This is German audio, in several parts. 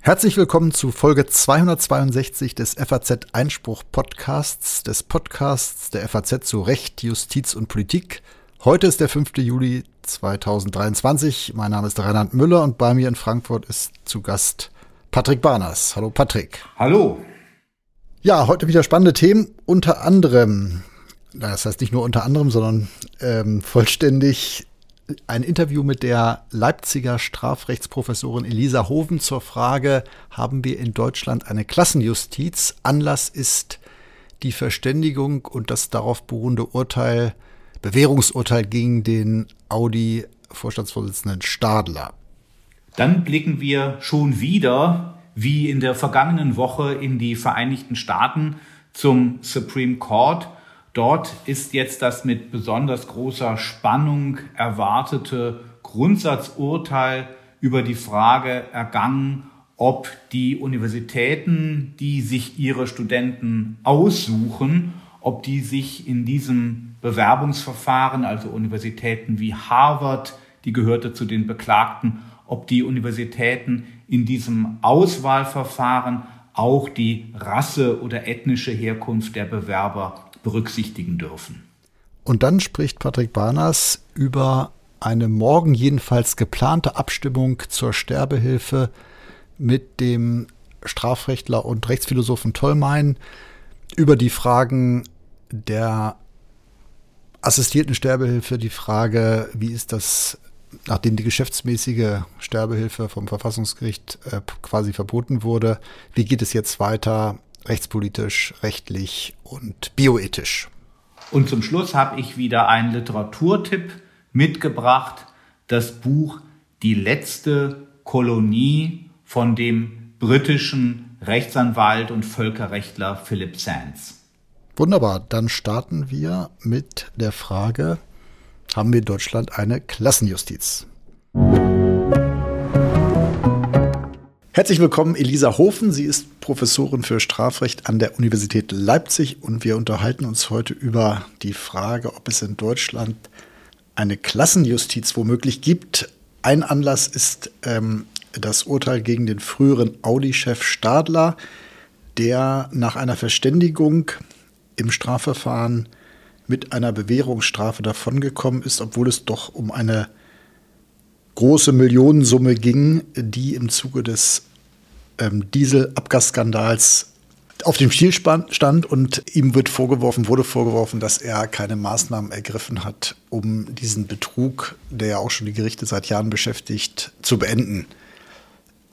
Herzlich willkommen zu Folge 262 des FAZ Einspruch Podcasts, des Podcasts der FAZ zu Recht, Justiz und Politik. Heute ist der 5. Juli 2023. Mein Name ist Reinhard Müller und bei mir in Frankfurt ist zu Gast Patrick Barners. Hallo Patrick. Hallo. Ja, heute wieder spannende Themen, unter anderem, das heißt nicht nur unter anderem, sondern ähm, vollständig ein Interview mit der Leipziger Strafrechtsprofessorin Elisa Hoven zur Frage, haben wir in Deutschland eine Klassenjustiz? Anlass ist die Verständigung und das darauf beruhende Urteil, Bewährungsurteil gegen den Audi-Vorstandsvorsitzenden Stadler. Dann blicken wir schon wieder, wie in der vergangenen Woche, in die Vereinigten Staaten zum Supreme Court Dort ist jetzt das mit besonders großer Spannung erwartete Grundsatzurteil über die Frage ergangen, ob die Universitäten, die sich ihre Studenten aussuchen, ob die sich in diesem Bewerbungsverfahren, also Universitäten wie Harvard, die gehörte zu den Beklagten, ob die Universitäten in diesem Auswahlverfahren auch die Rasse oder ethnische Herkunft der Bewerber berücksichtigen dürfen. Und dann spricht Patrick Barners über eine morgen jedenfalls geplante Abstimmung zur Sterbehilfe mit dem Strafrechtler und Rechtsphilosophen Tollmein über die Fragen der assistierten Sterbehilfe, die Frage, wie ist das, nachdem die geschäftsmäßige Sterbehilfe vom Verfassungsgericht äh, quasi verboten wurde, wie geht es jetzt weiter? Rechtspolitisch, rechtlich und bioethisch. Und zum Schluss habe ich wieder einen Literaturtipp mitgebracht, das Buch Die letzte Kolonie von dem britischen Rechtsanwalt und Völkerrechtler Philip Sands. Wunderbar, dann starten wir mit der Frage, haben wir in Deutschland eine Klassenjustiz? Herzlich willkommen, Elisa Hofen. Sie ist Professorin für Strafrecht an der Universität Leipzig und wir unterhalten uns heute über die Frage, ob es in Deutschland eine Klassenjustiz womöglich gibt. Ein Anlass ist ähm, das Urteil gegen den früheren Audi-Chef Stadler, der nach einer Verständigung im Strafverfahren mit einer Bewährungsstrafe davongekommen ist, obwohl es doch um eine große Millionensumme ging, die im Zuge des ähm, Dieselabgasskandals auf dem Stiel stand und ihm wird vorgeworfen, wurde vorgeworfen, dass er keine Maßnahmen ergriffen hat, um diesen Betrug, der ja auch schon die Gerichte seit Jahren beschäftigt, zu beenden.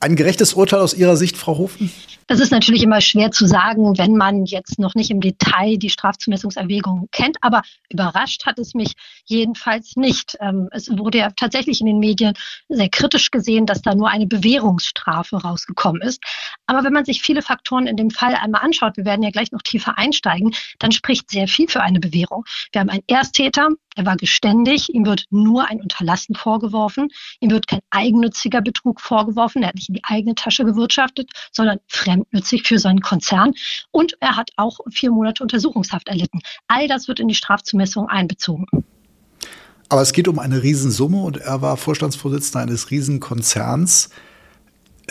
Ein gerechtes Urteil aus Ihrer Sicht, Frau Hofen? Das ist natürlich immer schwer zu sagen, wenn man jetzt noch nicht im Detail die Strafzumessungserwägungen kennt. Aber überrascht hat es mich jedenfalls nicht. Ähm, es wurde ja tatsächlich in den Medien sehr kritisch gesehen, dass da nur eine Bewährungsstrafe rausgekommen ist. Aber wenn man sich viele Faktoren in dem Fall einmal anschaut, wir werden ja gleich noch tiefer einsteigen, dann spricht sehr viel für eine Bewährung. Wir haben einen Ersttäter, er war geständig, ihm wird nur ein Unterlassen vorgeworfen, ihm wird kein eigennütziger Betrug vorgeworfen, er hat nicht in die eigene Tasche gewirtschaftet, sondern fremdnützig für seinen Konzern und er hat auch vier Monate Untersuchungshaft erlitten. All das wird in die Strafzumessung einbezogen. Aber es geht um eine Riesensumme und er war Vorstandsvorsitzender eines Riesenkonzerns.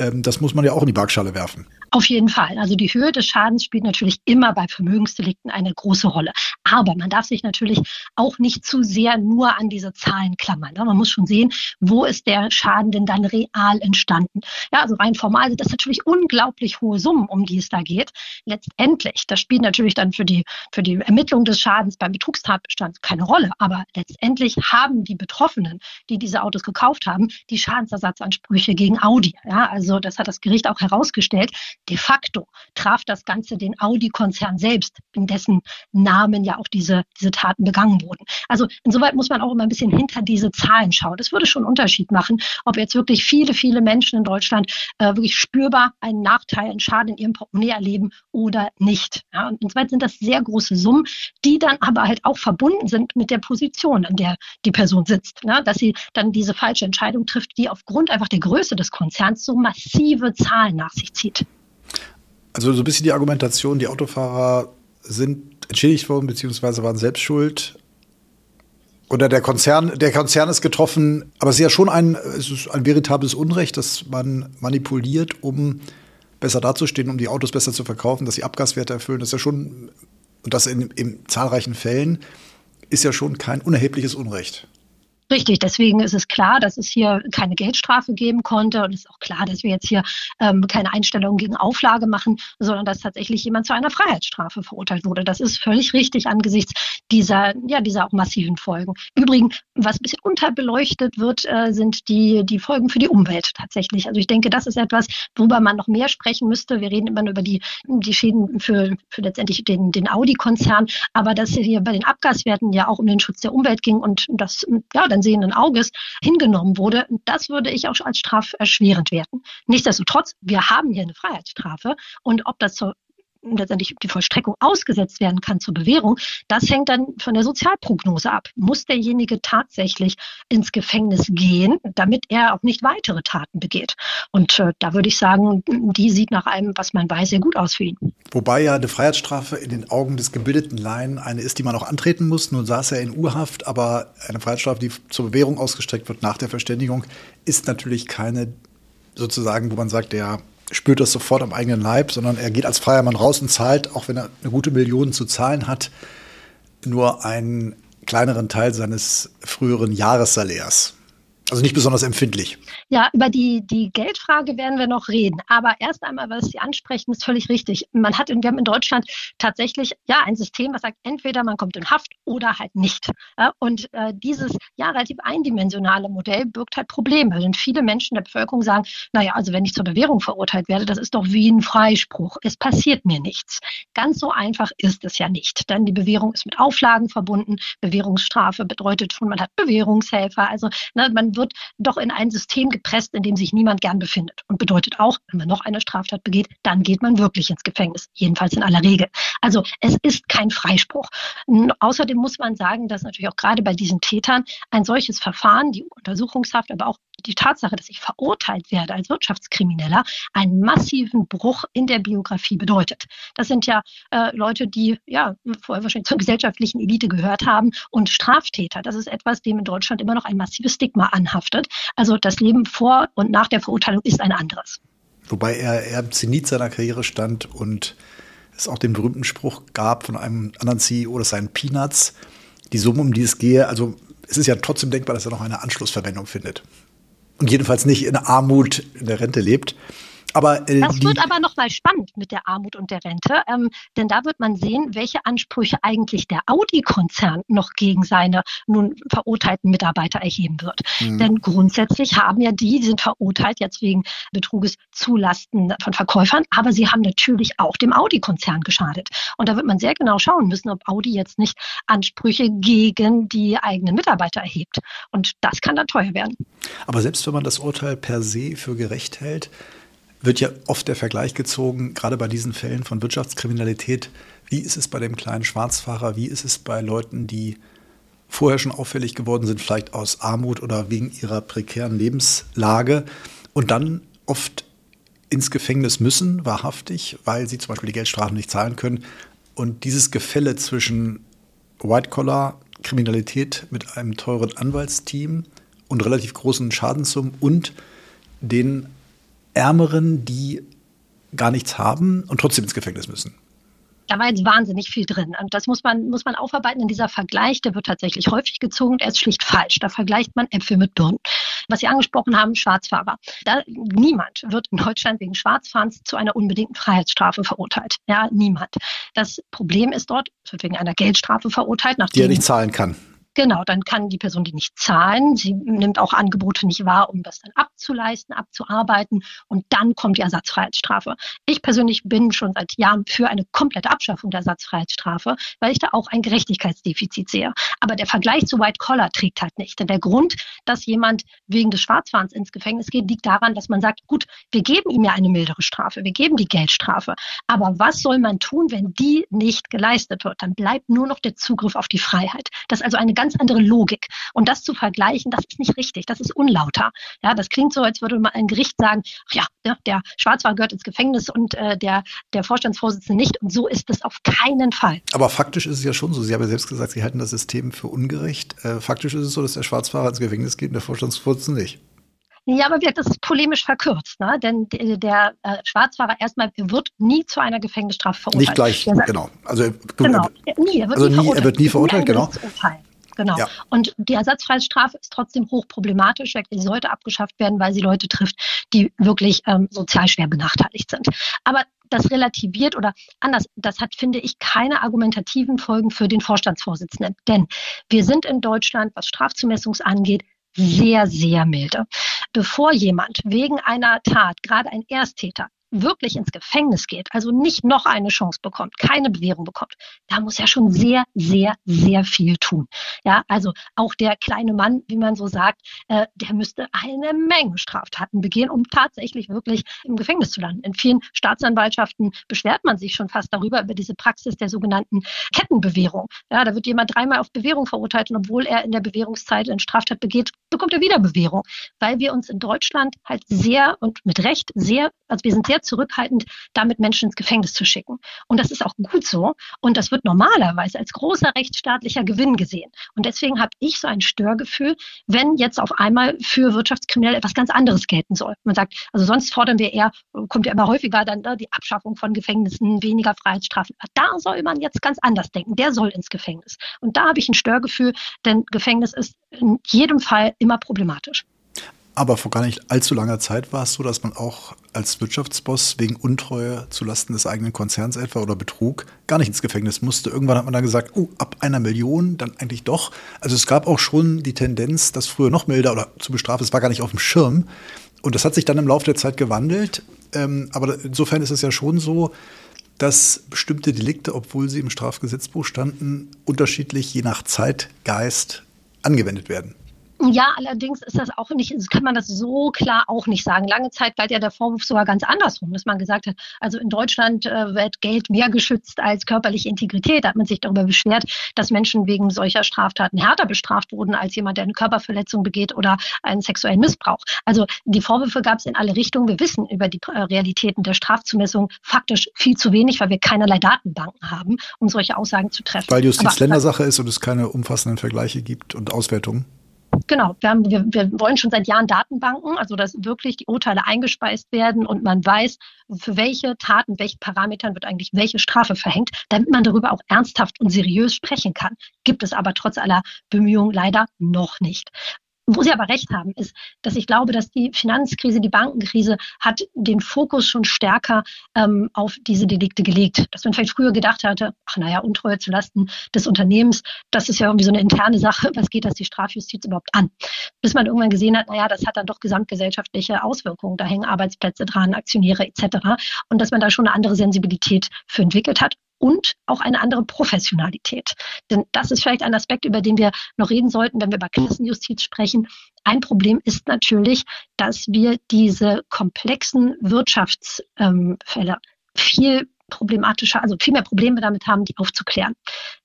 Ähm, das muss man ja auch in die Waagschale werfen. Auf jeden Fall. Also die Höhe des Schadens spielt natürlich immer bei Vermögensdelikten eine große Rolle. Aber man darf sich natürlich auch nicht zu sehr nur an diese Zahlen klammern. Man muss schon sehen, wo ist der Schaden denn dann real entstanden. Ja, also rein formal sind das natürlich unglaublich hohe Summen, um die es da geht. Letztendlich, das spielt natürlich dann für die, für die Ermittlung des Schadens beim Betrugstatbestand keine Rolle. Aber letztendlich haben die Betroffenen, die diese Autos gekauft haben, die Schadensersatzansprüche gegen Audi. Ja, also das hat das Gericht auch herausgestellt. De facto traf das Ganze den Audi-Konzern selbst, in dessen Namen ja auch diese, diese Taten begangen wurden. Also insoweit muss man auch immer ein bisschen hinter diese Zahlen schauen. Das würde schon einen Unterschied machen, ob jetzt wirklich viele, viele Menschen in Deutschland äh, wirklich spürbar einen Nachteil, einen Schaden in ihrem Portemonnaie erleben oder nicht. Ja, und insoweit sind das sehr große Summen, die dann aber halt auch verbunden sind mit der Position, in der die Person sitzt. Ne? Dass sie dann diese falsche Entscheidung trifft, die aufgrund einfach der Größe des Konzerns so massive Zahlen nach sich zieht. Also so ein bisschen die Argumentation, die Autofahrer sind entschädigt worden, beziehungsweise waren selbst schuld. Oder der Konzern, der Konzern ist getroffen, aber es ist ja schon ein, ein veritables Unrecht, dass man manipuliert, um besser dazustehen, um die Autos besser zu verkaufen, dass sie Abgaswerte erfüllen. Das ist ja schon, und das in, in zahlreichen Fällen, ist ja schon kein unerhebliches Unrecht. Richtig, deswegen ist es klar, dass es hier keine Geldstrafe geben konnte und es ist auch klar, dass wir jetzt hier ähm, keine Einstellung gegen Auflage machen, sondern dass tatsächlich jemand zu einer Freiheitsstrafe verurteilt wurde. Das ist völlig richtig angesichts dieser, ja, dieser auch massiven Folgen. Übrigens, was ein bisschen unterbeleuchtet wird, äh, sind die, die Folgen für die Umwelt tatsächlich. Also ich denke, das ist etwas, worüber man noch mehr sprechen müsste. Wir reden immer nur über die, die Schäden für, für letztendlich den, den Audi-Konzern, aber dass hier bei den Abgaswerten ja auch um den Schutz der Umwelt ging und das, ja, dann sehenden Auges hingenommen wurde, das würde ich auch als straferschwerend werten. Nichtsdestotrotz, wir haben hier eine Freiheitsstrafe und ob das zur letztendlich die Vollstreckung ausgesetzt werden kann zur Bewährung, das hängt dann von der Sozialprognose ab. Muss derjenige tatsächlich ins Gefängnis gehen, damit er auch nicht weitere Taten begeht? Und äh, da würde ich sagen, die sieht nach allem, was man weiß, sehr gut aus für ihn. Wobei ja eine Freiheitsstrafe in den Augen des gebildeten Laien eine ist, die man auch antreten muss. Nun saß er in U-Haft, aber eine Freiheitsstrafe, die zur Bewährung ausgestreckt wird nach der Verständigung, ist natürlich keine sozusagen, wo man sagt, der spürt das sofort am eigenen Leib, sondern er geht als freier Mann raus und zahlt, auch wenn er eine gute Million zu zahlen hat, nur einen kleineren Teil seines früheren Jahressalärs. Also nicht besonders empfindlich. Ja, über die, die Geldfrage werden wir noch reden. Aber erst einmal, was Sie ansprechen, ist völlig richtig. Man hat in, wir haben in Deutschland tatsächlich ja ein System, was sagt, entweder man kommt in Haft oder halt nicht. Und äh, dieses ja relativ eindimensionale Modell birgt halt Probleme. Denn viele Menschen der Bevölkerung sagen, naja, also wenn ich zur Bewährung verurteilt werde, das ist doch wie ein Freispruch. Es passiert mir nichts. Ganz so einfach ist es ja nicht. Denn die Bewährung ist mit Auflagen verbunden. Bewährungsstrafe bedeutet schon, man hat Bewährungshelfer. Also ne, man wird doch in ein System gepresst, in dem sich niemand gern befindet. Und bedeutet auch, wenn man noch eine Straftat begeht, dann geht man wirklich ins Gefängnis. Jedenfalls in aller Regel. Also es ist kein Freispruch. Außerdem muss man sagen, dass natürlich auch gerade bei diesen Tätern ein solches Verfahren, die Untersuchungshaft, aber auch die Tatsache, dass ich verurteilt werde als Wirtschaftskrimineller, einen massiven Bruch in der Biografie bedeutet. Das sind ja äh, Leute, die ja vorher wahrscheinlich zur gesellschaftlichen Elite gehört haben und Straftäter. Das ist etwas, dem in Deutschland immer noch ein massives Stigma anhaftet. Also das Leben vor und nach der Verurteilung ist ein anderes. Wobei er, er im Zenit seiner Karriere stand und es auch den berühmten Spruch gab von einem anderen CEO, das seien Peanuts, die Summe, um die es gehe. Also es ist ja trotzdem denkbar, dass er noch eine Anschlussverwendung findet und jedenfalls nicht in Armut in der Rente lebt. Aber, äh, das wird aber nochmal spannend mit der Armut und der Rente, ähm, denn da wird man sehen, welche Ansprüche eigentlich der Audi-Konzern noch gegen seine nun verurteilten Mitarbeiter erheben wird. Mhm. Denn grundsätzlich haben ja die, die sind verurteilt jetzt wegen Betruges zulasten von Verkäufern, aber sie haben natürlich auch dem Audi-Konzern geschadet. Und da wird man sehr genau schauen müssen, ob Audi jetzt nicht Ansprüche gegen die eigenen Mitarbeiter erhebt. Und das kann dann teuer werden. Aber selbst wenn man das Urteil per se für gerecht hält, wird ja oft der Vergleich gezogen, gerade bei diesen Fällen von Wirtschaftskriminalität. Wie ist es bei dem kleinen Schwarzfahrer? Wie ist es bei Leuten, die vorher schon auffällig geworden sind, vielleicht aus Armut oder wegen ihrer prekären Lebenslage und dann oft ins Gefängnis müssen, wahrhaftig, weil sie zum Beispiel die Geldstrafen nicht zahlen können. Und dieses Gefälle zwischen White-Collar-Kriminalität mit einem teuren Anwaltsteam und relativ großen Schadenssummen und den Ärmeren, die gar nichts haben und trotzdem ins Gefängnis müssen. Da war jetzt wahnsinnig viel drin. Und das muss man, muss man aufarbeiten. In dieser Vergleich, der wird tatsächlich häufig gezogen. Er ist schlicht falsch. Da vergleicht man Äpfel mit Birnen. Was Sie angesprochen haben, Schwarzfahrer. Da, niemand wird in Deutschland wegen Schwarzfahrens zu einer unbedingten Freiheitsstrafe verurteilt. Ja, niemand. Das Problem ist dort, es wird wegen einer Geldstrafe verurteilt. Die er nicht zahlen kann. Genau, dann kann die Person die nicht zahlen. Sie nimmt auch Angebote nicht wahr, um das dann abzuleisten, abzuarbeiten. Und dann kommt die Ersatzfreiheitsstrafe. Ich persönlich bin schon seit Jahren für eine komplette Abschaffung der Ersatzfreiheitsstrafe, weil ich da auch ein Gerechtigkeitsdefizit sehe. Aber der Vergleich zu White Collar trägt halt nicht. Denn der Grund, dass jemand wegen des Schwarzfahrens ins Gefängnis geht, liegt daran, dass man sagt, gut, wir geben ihm ja eine mildere Strafe, wir geben die Geldstrafe. Aber was soll man tun, wenn die nicht geleistet wird? Dann bleibt nur noch der Zugriff auf die Freiheit. Das ist also eine ganz andere Logik. Und das zu vergleichen, das ist nicht richtig, das ist unlauter. Ja, das klingt so, als würde mal ein Gericht sagen, ach ja, der, der Schwarzfahrer gehört ins Gefängnis und äh, der, der Vorstandsvorsitzende nicht. Und so ist es auf keinen Fall. Aber faktisch ist es ja schon so. Sie haben ja selbst gesagt, Sie halten das System für ungerecht. Äh, faktisch ist es so, dass der Schwarzfahrer ins Gefängnis geht und der Vorstandsvorsitzende nicht. Ja, aber das ist polemisch verkürzt, ne? denn der, äh, Schwarzfahrer erstmal wird nie zu einer Gefängnisstrafe verurteilt. Nicht gleich, genau. Also, genau. Er, nie, er wird also nie, verurteilt. er wird nie verurteilt, genau. Genau. Ja. Und die Ersatzfreiheitsstrafe ist trotzdem hochproblematisch. Sie sollte abgeschafft werden, weil sie Leute trifft, die wirklich ähm, sozial schwer benachteiligt sind. Aber das relativiert oder anders, das hat, finde ich, keine argumentativen Folgen für den Vorstandsvorsitzenden. Denn wir sind in Deutschland, was Strafzumessungs angeht, sehr, sehr milde. Bevor jemand wegen einer Tat, gerade ein Ersttäter, wirklich ins Gefängnis geht, also nicht noch eine Chance bekommt, keine Bewährung bekommt, da muss er schon sehr, sehr, sehr viel tun. Ja, also auch der kleine Mann, wie man so sagt, äh, der müsste eine Menge Straftaten begehen, um tatsächlich wirklich im Gefängnis zu landen. In vielen Staatsanwaltschaften beschwert man sich schon fast darüber, über diese Praxis der sogenannten Kettenbewährung. Ja, da wird jemand dreimal auf Bewährung verurteilt und obwohl er in der Bewährungszeit eine Straftat begeht, bekommt er wieder Bewährung, weil wir uns in Deutschland halt sehr und mit Recht sehr, also wir sind sehr zurückhaltend, damit Menschen ins Gefängnis zu schicken. Und das ist auch gut so. Und das wird normalerweise als großer rechtsstaatlicher Gewinn gesehen. Und deswegen habe ich so ein Störgefühl, wenn jetzt auf einmal für Wirtschaftskriminelle etwas ganz anderes gelten soll. Man sagt, also sonst fordern wir eher, kommt ja immer häufiger dann ne, die Abschaffung von Gefängnissen, weniger Freiheitsstrafen. Da soll man jetzt ganz anders denken. Der soll ins Gefängnis. Und da habe ich ein Störgefühl, denn Gefängnis ist in jedem Fall immer problematisch. Aber vor gar nicht allzu langer Zeit war es so, dass man auch als Wirtschaftsboss wegen Untreue zulasten des eigenen Konzerns etwa oder Betrug gar nicht ins Gefängnis musste. Irgendwann hat man dann gesagt, oh, ab einer Million dann eigentlich doch. Also es gab auch schon die Tendenz, das früher noch milder oder zu bestrafen, es war gar nicht auf dem Schirm. Und das hat sich dann im Laufe der Zeit gewandelt. Ähm, aber insofern ist es ja schon so, dass bestimmte Delikte, obwohl sie im Strafgesetzbuch standen, unterschiedlich je nach Zeitgeist angewendet werden. Ja, allerdings ist das auch nicht, kann man das so klar auch nicht sagen. Lange Zeit galt ja der Vorwurf sogar ganz andersrum, dass man gesagt hat, also in Deutschland äh, wird Geld mehr geschützt als körperliche Integrität. Da hat man sich darüber beschwert, dass Menschen wegen solcher Straftaten härter bestraft wurden als jemand, der eine Körperverletzung begeht oder einen sexuellen Missbrauch. Also die Vorwürfe gab es in alle Richtungen. Wir wissen über die äh, Realitäten der Strafzumessung faktisch viel zu wenig, weil wir keinerlei Datenbanken haben, um solche Aussagen zu treffen. Weil Justiz Ländersache ist und es keine umfassenden Vergleiche gibt und Auswertungen. Genau, wir, haben, wir, wir wollen schon seit Jahren Datenbanken, also dass wirklich die Urteile eingespeist werden und man weiß, für welche Taten, welche Parametern wird eigentlich welche Strafe verhängt, damit man darüber auch ernsthaft und seriös sprechen kann. Gibt es aber trotz aller Bemühungen leider noch nicht. Wo Sie aber recht haben, ist, dass ich glaube, dass die Finanzkrise, die Bankenkrise hat den Fokus schon stärker ähm, auf diese Delikte gelegt. Dass man vielleicht früher gedacht hatte, ach naja, Untreue zulasten des Unternehmens, das ist ja irgendwie so eine interne Sache, was geht das die Strafjustiz überhaupt an? Bis man irgendwann gesehen hat, naja, das hat dann doch gesamtgesellschaftliche Auswirkungen, da hängen Arbeitsplätze dran, Aktionäre etc. Und dass man da schon eine andere Sensibilität für entwickelt hat und auch eine andere Professionalität. Denn das ist vielleicht ein Aspekt, über den wir noch reden sollten, wenn wir über Klassenjustiz sprechen. Ein Problem ist natürlich, dass wir diese komplexen Wirtschaftsfälle viel problematischer, also viel mehr Probleme damit haben, die aufzuklären.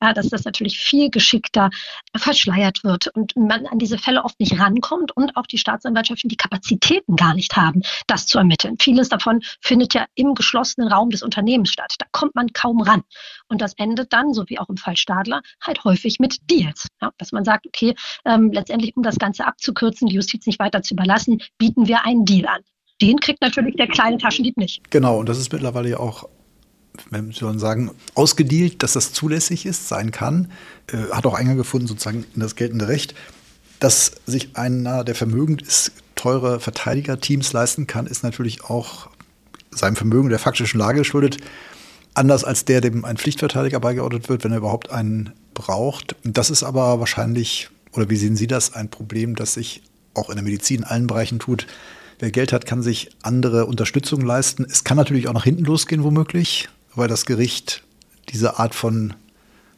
Ja, dass das natürlich viel geschickter verschleiert wird und man an diese Fälle oft nicht rankommt und auch die Staatsanwaltschaften die Kapazitäten gar nicht haben, das zu ermitteln. Vieles davon findet ja im geschlossenen Raum des Unternehmens statt. Da kommt man kaum ran. Und das endet dann, so wie auch im Fall Stadler, halt häufig mit Deals. Ja, dass man sagt, okay, ähm, letztendlich, um das Ganze abzukürzen, die Justiz nicht weiter zu überlassen, bieten wir einen Deal an. Den kriegt natürlich der kleine Taschendieb nicht. Genau, und das ist mittlerweile ja auch wenn wir sagen, ausgedealt, dass das zulässig ist, sein kann, äh, hat auch Eingang gefunden sozusagen in das geltende Recht. Dass sich einer, der vermögend ist, teure Verteidigerteams leisten kann, ist natürlich auch seinem Vermögen der faktischen Lage geschuldet. Anders als der, dem ein Pflichtverteidiger beigeordnet wird, wenn er überhaupt einen braucht. Das ist aber wahrscheinlich, oder wie sehen Sie das, ein Problem, das sich auch in der Medizin in allen Bereichen tut. Wer Geld hat, kann sich andere Unterstützung leisten. Es kann natürlich auch nach hinten losgehen, womöglich weil das Gericht diese Art von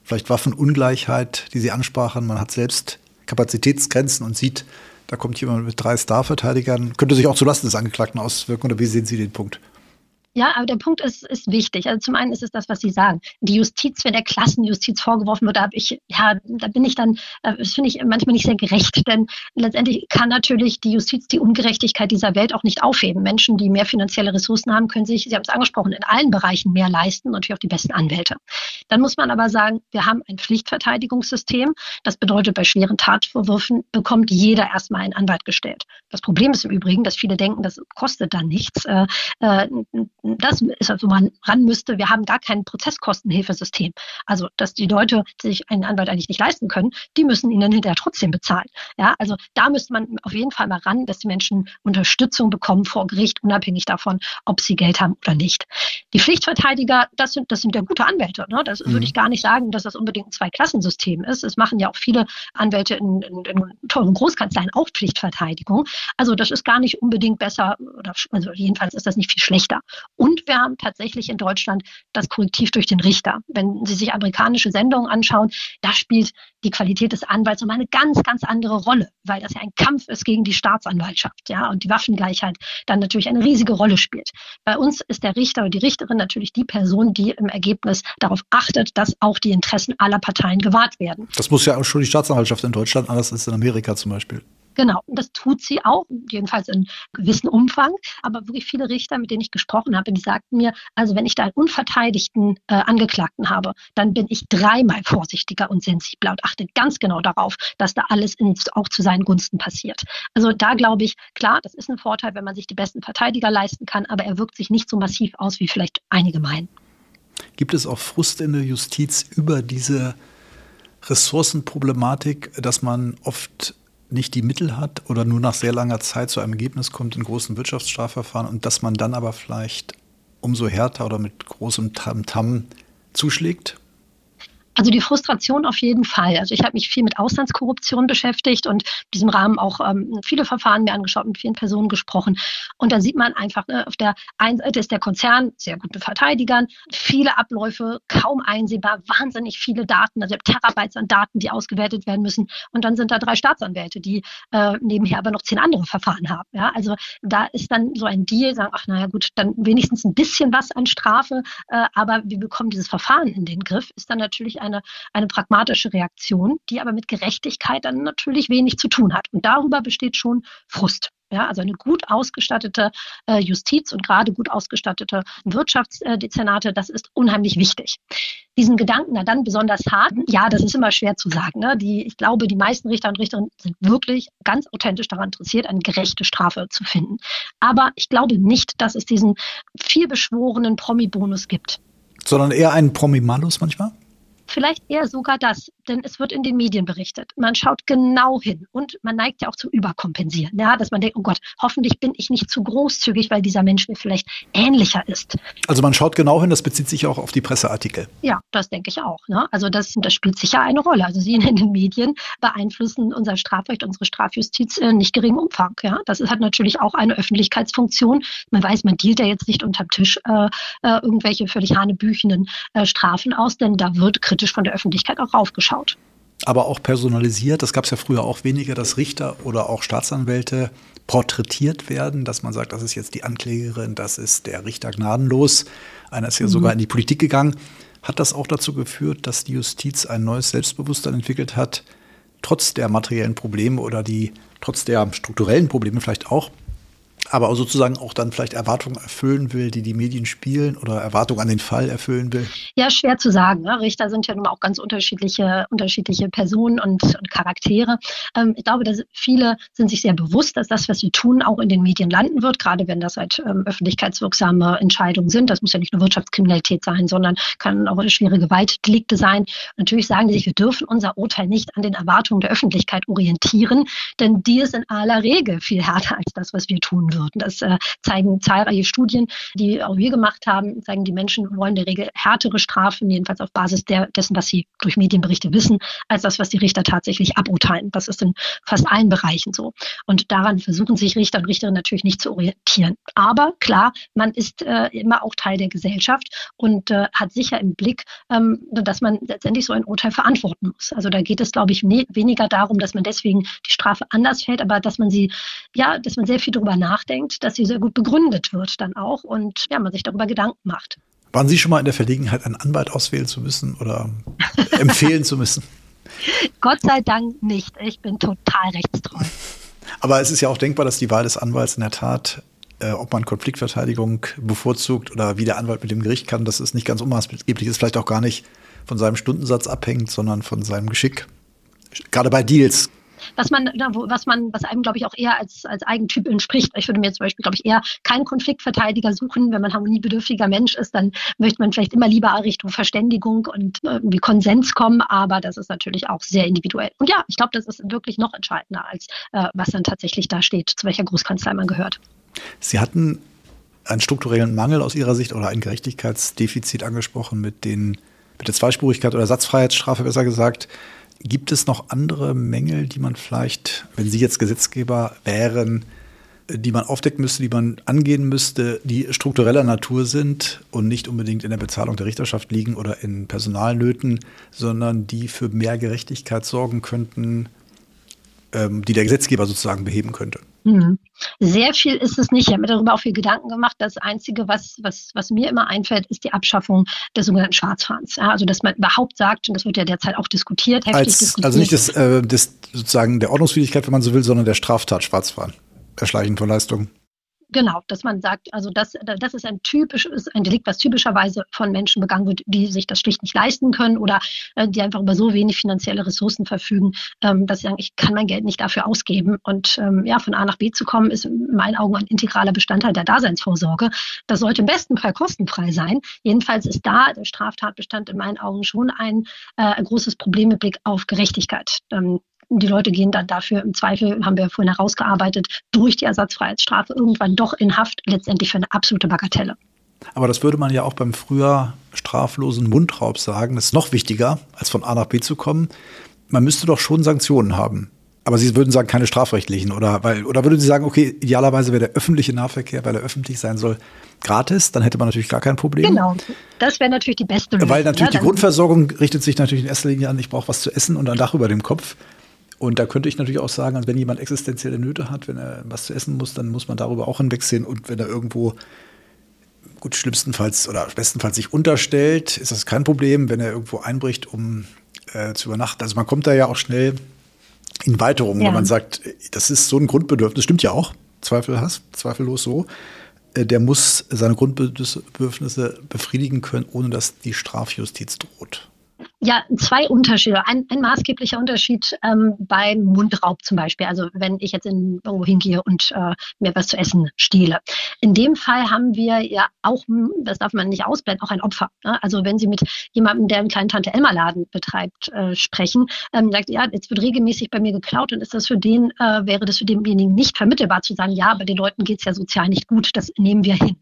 vielleicht Waffenungleichheit, die Sie ansprachen, man hat selbst Kapazitätsgrenzen und sieht, da kommt jemand mit drei Star-Verteidigern, könnte sich auch zulasten des Angeklagten auswirken, oder wie sehen Sie den Punkt? Ja, aber der Punkt ist, ist wichtig. Also zum einen ist es das, was Sie sagen. Die Justiz, wenn der Klassenjustiz vorgeworfen wird, da habe ich, ja, da bin ich dann, äh, das finde ich manchmal nicht sehr gerecht, denn letztendlich kann natürlich die Justiz die Ungerechtigkeit dieser Welt auch nicht aufheben. Menschen, die mehr finanzielle Ressourcen haben, können sich, Sie haben es angesprochen, in allen Bereichen mehr leisten und natürlich auch die besten Anwälte. Dann muss man aber sagen, wir haben ein Pflichtverteidigungssystem. Das bedeutet, bei schweren Tatvorwürfen bekommt jeder erstmal einen Anwalt gestellt. Das Problem ist im Übrigen, dass viele denken, das kostet dann nichts. Äh, äh, das ist also man ran müsste. Wir haben gar kein Prozesskostenhilfesystem. Also, dass die Leute sich einen Anwalt eigentlich nicht leisten können, die müssen ihn dann hinterher trotzdem bezahlen. Ja, also da müsste man auf jeden Fall mal ran, dass die Menschen Unterstützung bekommen vor Gericht, unabhängig davon, ob sie Geld haben oder nicht. Die Pflichtverteidiger, das sind, das sind ja gute Anwälte. Ne? Das mhm. würde ich gar nicht sagen, dass das unbedingt ein Zweiklassensystem ist. Es machen ja auch viele Anwälte in, in, in teuren Großkanzleien auch Pflichtverteidigung. Also das ist gar nicht unbedingt besser oder also jedenfalls ist das nicht viel schlechter. Und wir haben tatsächlich in Deutschland das Korrektiv durch den Richter. Wenn Sie sich amerikanische Sendungen anschauen, da spielt die Qualität des Anwalts um eine ganz, ganz andere Rolle, weil das ja ein Kampf ist gegen die Staatsanwaltschaft, ja, und die Waffengleichheit dann natürlich eine riesige Rolle spielt. Bei uns ist der Richter oder die Richterin natürlich die Person, die im Ergebnis darauf achtet, dass auch die Interessen aller Parteien gewahrt werden. Das muss ja auch schon die Staatsanwaltschaft in Deutschland, anders als in Amerika zum Beispiel. Genau, das tut sie auch, jedenfalls in gewissem Umfang. Aber wirklich viele Richter, mit denen ich gesprochen habe, die sagten mir, also wenn ich da einen unverteidigten äh, Angeklagten habe, dann bin ich dreimal vorsichtiger und sensibler und achte ganz genau darauf, dass da alles in, auch zu seinen Gunsten passiert. Also da glaube ich, klar, das ist ein Vorteil, wenn man sich die besten Verteidiger leisten kann, aber er wirkt sich nicht so massiv aus, wie vielleicht einige meinen. Gibt es auch Frust in der Justiz über diese Ressourcenproblematik, dass man oft nicht die Mittel hat oder nur nach sehr langer Zeit zu einem Ergebnis kommt in großen Wirtschaftsstrafverfahren und dass man dann aber vielleicht umso härter oder mit großem Tam-Tam zuschlägt? Also die Frustration auf jeden Fall. Also ich habe mich viel mit Auslandskorruption beschäftigt und in diesem Rahmen auch ähm, viele Verfahren mir angeschaut, mit vielen Personen gesprochen. Und da sieht man einfach, ne, auf der einen Seite ist der Konzern sehr gut mit Verteidigern, viele Abläufe, kaum einsehbar, wahnsinnig viele Daten, also Terabytes an Daten, die ausgewertet werden müssen. Und dann sind da drei Staatsanwälte, die äh, nebenher aber noch zehn andere Verfahren haben. Ja, also da ist dann so ein Deal, sagen, ach naja gut, dann wenigstens ein bisschen was an Strafe, äh, aber wir bekommen dieses Verfahren in den Griff, ist dann natürlich ein eine, eine pragmatische Reaktion, die aber mit Gerechtigkeit dann natürlich wenig zu tun hat. Und darüber besteht schon Frust. Ja, also eine gut ausgestattete äh, Justiz und gerade gut ausgestattete Wirtschaftsdezernate, das ist unheimlich wichtig. Diesen Gedanken na dann besonders hart, ja, das ist immer schwer zu sagen. Ne? Die, ich glaube, die meisten Richter und Richterinnen sind wirklich ganz authentisch daran interessiert, eine gerechte Strafe zu finden. Aber ich glaube nicht, dass es diesen vielbeschworenen Promi-Bonus gibt. Sondern eher einen Promi-Malus manchmal? Vielleicht eher sogar das, denn es wird in den Medien berichtet. Man schaut genau hin und man neigt ja auch zum Überkompensieren. Ja, dass man denkt, oh Gott, hoffentlich bin ich nicht zu großzügig, weil dieser Mensch mir vielleicht ähnlicher ist. Also man schaut genau hin, das bezieht sich auch auf die Presseartikel. Ja, das denke ich auch. Ne? Also das, das spielt sicher eine Rolle. Also Sie in den Medien beeinflussen unser Strafrecht, unsere Strafjustiz in nicht geringem Umfang. Ja, das hat natürlich auch eine Öffentlichkeitsfunktion. Man weiß, man dealt ja jetzt nicht unterm Tisch äh, äh, irgendwelche völlig hanebüchenden äh, Strafen aus, denn da wird kritisch kritisch von der Öffentlichkeit auch raufgeschaut. Aber auch personalisiert, das gab es ja früher auch weniger, dass Richter oder auch Staatsanwälte porträtiert werden, dass man sagt, das ist jetzt die Anklägerin, das ist der Richter gnadenlos. Einer ist ja mhm. sogar in die Politik gegangen. Hat das auch dazu geführt, dass die Justiz ein neues Selbstbewusstsein entwickelt hat, trotz der materiellen Probleme oder die trotz der strukturellen Probleme vielleicht auch, aber sozusagen auch dann vielleicht Erwartungen erfüllen will, die die Medien spielen oder Erwartungen an den Fall erfüllen will? Ja, schwer zu sagen. Ne? Richter sind ja nun auch ganz unterschiedliche, unterschiedliche Personen und, und Charaktere. Ähm, ich glaube, dass viele sind sich sehr bewusst, dass das, was sie tun, auch in den Medien landen wird, gerade wenn das halt ähm, öffentlichkeitswirksame Entscheidungen sind. Das muss ja nicht nur Wirtschaftskriminalität sein, sondern kann auch schwere Gewaltdelikte sein. Natürlich sagen sie sich, wir dürfen unser Urteil nicht an den Erwartungen der Öffentlichkeit orientieren, denn die ist in aller Regel viel härter als das, was wir tun würden würden. Das äh, zeigen zahlreiche Studien, die auch wir gemacht haben, zeigen, die Menschen wollen in der Regel härtere Strafen, jedenfalls auf Basis der, dessen, was sie durch Medienberichte wissen, als das, was die Richter tatsächlich aburteilen. Das ist in fast allen Bereichen so. Und daran versuchen sich Richter und Richterinnen natürlich nicht zu orientieren. Aber klar, man ist äh, immer auch Teil der Gesellschaft und äh, hat sicher im Blick, ähm, dass man letztendlich so ein Urteil verantworten muss. Also da geht es, glaube ich, ne weniger darum, dass man deswegen die Strafe anders fällt, aber dass man sie, ja, dass man sehr viel darüber nachdenkt, nachdenkt, dass sie sehr gut begründet wird dann auch und ja, man sich darüber Gedanken macht. Waren Sie schon mal in der Verlegenheit, einen Anwalt auswählen zu müssen oder empfehlen zu müssen? Gott sei Dank nicht. Ich bin total rechtstreu. Aber es ist ja auch denkbar, dass die Wahl des Anwalts in der Tat, äh, ob man Konfliktverteidigung bevorzugt oder wie der Anwalt mit dem Gericht kann, das ist nicht ganz unmaßgeblich ist, vielleicht auch gar nicht von seinem Stundensatz abhängt, sondern von seinem Geschick. Gerade bei Deals was man, was man, was einem, glaube ich, auch eher als, als Eigentyp entspricht. Ich würde mir zum Beispiel, glaube ich, eher keinen Konfliktverteidiger suchen. Wenn man harmoniebedürftiger Mensch ist, dann möchte man vielleicht immer lieber Richtung Verständigung und irgendwie Konsens kommen, aber das ist natürlich auch sehr individuell. Und ja, ich glaube, das ist wirklich noch entscheidender, als äh, was dann tatsächlich da steht, zu welcher Großkanzlei man gehört. Sie hatten einen strukturellen Mangel aus Ihrer Sicht oder ein Gerechtigkeitsdefizit angesprochen mit den mit der Zweispurigkeit oder Satzfreiheitsstrafe besser gesagt. Gibt es noch andere Mängel, die man vielleicht, wenn Sie jetzt Gesetzgeber wären, die man aufdecken müsste, die man angehen müsste, die struktureller Natur sind und nicht unbedingt in der Bezahlung der Richterschaft liegen oder in Personalnöten, sondern die für mehr Gerechtigkeit sorgen könnten, ähm, die der Gesetzgeber sozusagen beheben könnte? Hm. Sehr viel ist es nicht. Ich habe mir darüber auch viel Gedanken gemacht. Das Einzige, was, was, was mir immer einfällt, ist die Abschaffung des sogenannten Schwarzfahrens. Ja, also, dass man überhaupt sagt, und das wird ja derzeit auch diskutiert, heftig Als, diskutiert. Also nicht das, äh, das sozusagen der Ordnungswidrigkeit, wenn man so will, sondern der Straftat Schwarzfahren. Erschleichen von Leistungen. Genau, dass man sagt, also das, das ist ein typisches, ein Delikt, was typischerweise von Menschen begangen wird, die sich das schlicht nicht leisten können oder äh, die einfach über so wenig finanzielle Ressourcen verfügen, ähm, dass sie sagen, ich kann mein Geld nicht dafür ausgeben. Und ähm, ja, von A nach B zu kommen, ist in meinen Augen ein integraler Bestandteil der Daseinsvorsorge. Das sollte im besten Fall kostenfrei sein. Jedenfalls ist da der Straftatbestand in meinen Augen schon ein, äh, großes Problem mit Blick auf Gerechtigkeit. Ähm, die Leute gehen dann dafür im Zweifel, haben wir vorhin herausgearbeitet, durch die Ersatzfreiheitsstrafe irgendwann doch in Haft, letztendlich für eine absolute Bagatelle. Aber das würde man ja auch beim früher straflosen Mundraub sagen. Das ist noch wichtiger, als von A nach B zu kommen. Man müsste doch schon Sanktionen haben. Aber Sie würden sagen, keine strafrechtlichen, oder? Weil, oder würden Sie sagen, okay, idealerweise wäre der öffentliche Nahverkehr, weil er öffentlich sein soll, gratis, dann hätte man natürlich gar kein Problem. Genau, das wäre natürlich die beste Lösung. Weil natürlich ja, die Grundversorgung richtet sich natürlich in erster Linie an, ich brauche was zu essen und ein Dach über dem Kopf. Und da könnte ich natürlich auch sagen, also wenn jemand existenzielle Nöte hat, wenn er was zu essen muss, dann muss man darüber auch hinwegsehen. Und wenn er irgendwo, gut, schlimmstenfalls oder bestenfalls sich unterstellt, ist das kein Problem, wenn er irgendwo einbricht, um äh, zu übernachten. Also man kommt da ja auch schnell in Weiterungen, ja. wenn man sagt, das ist so ein Grundbedürfnis, stimmt ja auch, zweifelhaft, zweifellos so. Äh, der muss seine Grundbedürfnisse befriedigen können, ohne dass die Strafjustiz droht. Ja, zwei Unterschiede. Ein, ein maßgeblicher Unterschied ähm, beim Mundraub zum Beispiel. Also wenn ich jetzt in, irgendwo hingehe und äh, mir was zu essen stehle. In dem Fall haben wir ja auch, das darf man nicht ausblenden, auch ein Opfer. Ne? Also wenn Sie mit jemandem, der einen kleinen Tante-Elmer-Laden betreibt, äh, sprechen, ähm, sagt, ja, jetzt wird regelmäßig bei mir geklaut und ist das für den, äh, wäre das für denjenigen nicht vermittelbar zu sagen, ja, bei den Leuten geht's ja sozial nicht gut, das nehmen wir hin.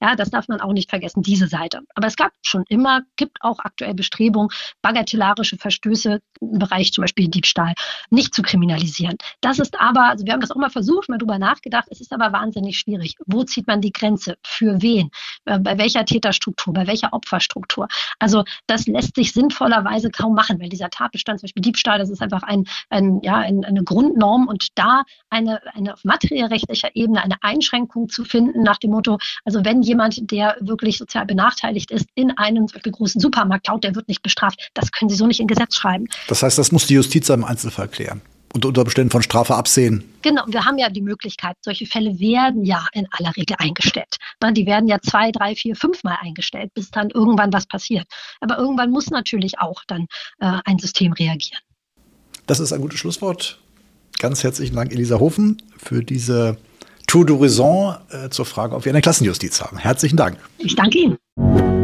Ja, das darf man auch nicht vergessen, diese Seite. Aber es gab schon immer, gibt auch aktuell Bestrebungen, bagatellarische Verstöße im Bereich zum Beispiel Diebstahl nicht zu kriminalisieren. Das ist aber, also wir haben das auch mal versucht, mal drüber nachgedacht, es ist aber wahnsinnig schwierig. Wo zieht man die Grenze? Für wen? Äh, bei welcher Täterstruktur? Bei welcher Opferstruktur? Also das lässt sich sinnvollerweise kaum machen, weil dieser Tatbestand, zum Beispiel Diebstahl, das ist einfach ein, ein, ja, ein, eine Grundnorm und da eine, eine auf materiellrechtlicher Ebene eine Einschränkung zu finden nach dem Motto, also wenn jemand, der wirklich sozial benachteiligt ist, in einem großen Supermarkt klaut, der wird nicht bestraft. Das können Sie so nicht in Gesetz schreiben. Das heißt, das muss die Justiz im Einzelfall klären und unter Umständen von Strafe absehen. Genau, wir haben ja die Möglichkeit, solche Fälle werden ja in aller Regel eingestellt. Die werden ja zwei, drei, vier, fünfmal eingestellt, bis dann irgendwann was passiert. Aber irgendwann muss natürlich auch dann äh, ein System reagieren. Das ist ein gutes Schlusswort. Ganz herzlichen Dank, Elisa Hofen, für diese Tour d'Horizon äh, zur Frage, ob wir eine Klassenjustiz haben. Herzlichen Dank. Ich danke Ihnen.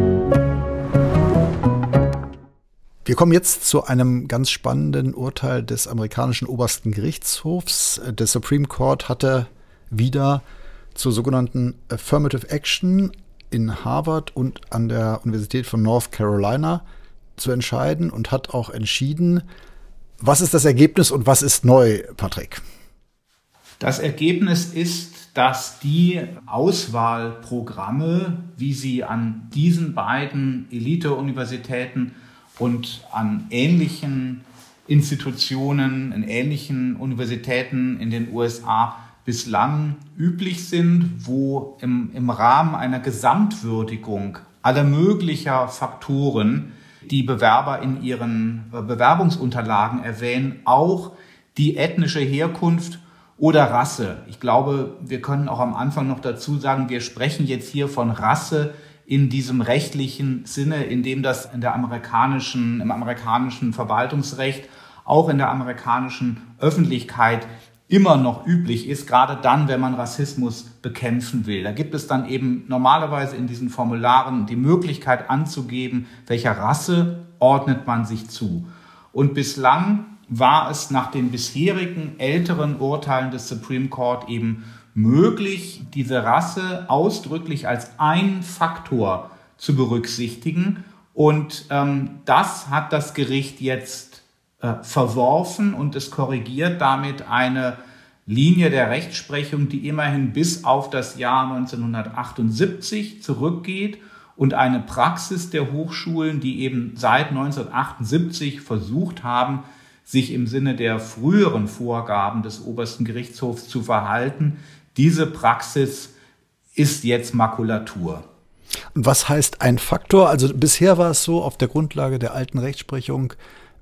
Wir kommen jetzt zu einem ganz spannenden Urteil des amerikanischen obersten Gerichtshofs. Der Supreme Court hatte wieder zur sogenannten Affirmative Action in Harvard und an der Universität von North Carolina zu entscheiden und hat auch entschieden, was ist das Ergebnis und was ist neu, Patrick? Das Ergebnis ist, dass die Auswahlprogramme, wie sie an diesen beiden Elite-Universitäten und an ähnlichen Institutionen, in ähnlichen Universitäten in den USA bislang üblich sind, wo im, im Rahmen einer Gesamtwürdigung aller möglicher Faktoren die Bewerber in ihren Bewerbungsunterlagen erwähnen, auch die ethnische Herkunft oder Rasse. Ich glaube, wir können auch am Anfang noch dazu sagen, wir sprechen jetzt hier von Rasse in diesem rechtlichen Sinne, in dem das in der amerikanischen, im amerikanischen Verwaltungsrecht, auch in der amerikanischen Öffentlichkeit immer noch üblich ist, gerade dann, wenn man Rassismus bekämpfen will. Da gibt es dann eben normalerweise in diesen Formularen die Möglichkeit anzugeben, welcher Rasse ordnet man sich zu. Und bislang war es nach den bisherigen älteren Urteilen des Supreme Court eben möglich, diese Rasse ausdrücklich als ein Faktor zu berücksichtigen. Und ähm, das hat das Gericht jetzt äh, verworfen und es korrigiert damit eine Linie der Rechtsprechung, die immerhin bis auf das Jahr 1978 zurückgeht und eine Praxis der Hochschulen, die eben seit 1978 versucht haben, sich im Sinne der früheren Vorgaben des obersten Gerichtshofs zu verhalten. Diese Praxis ist jetzt Makulatur. Und was heißt ein Faktor? Also bisher war es so auf der Grundlage der alten Rechtsprechung,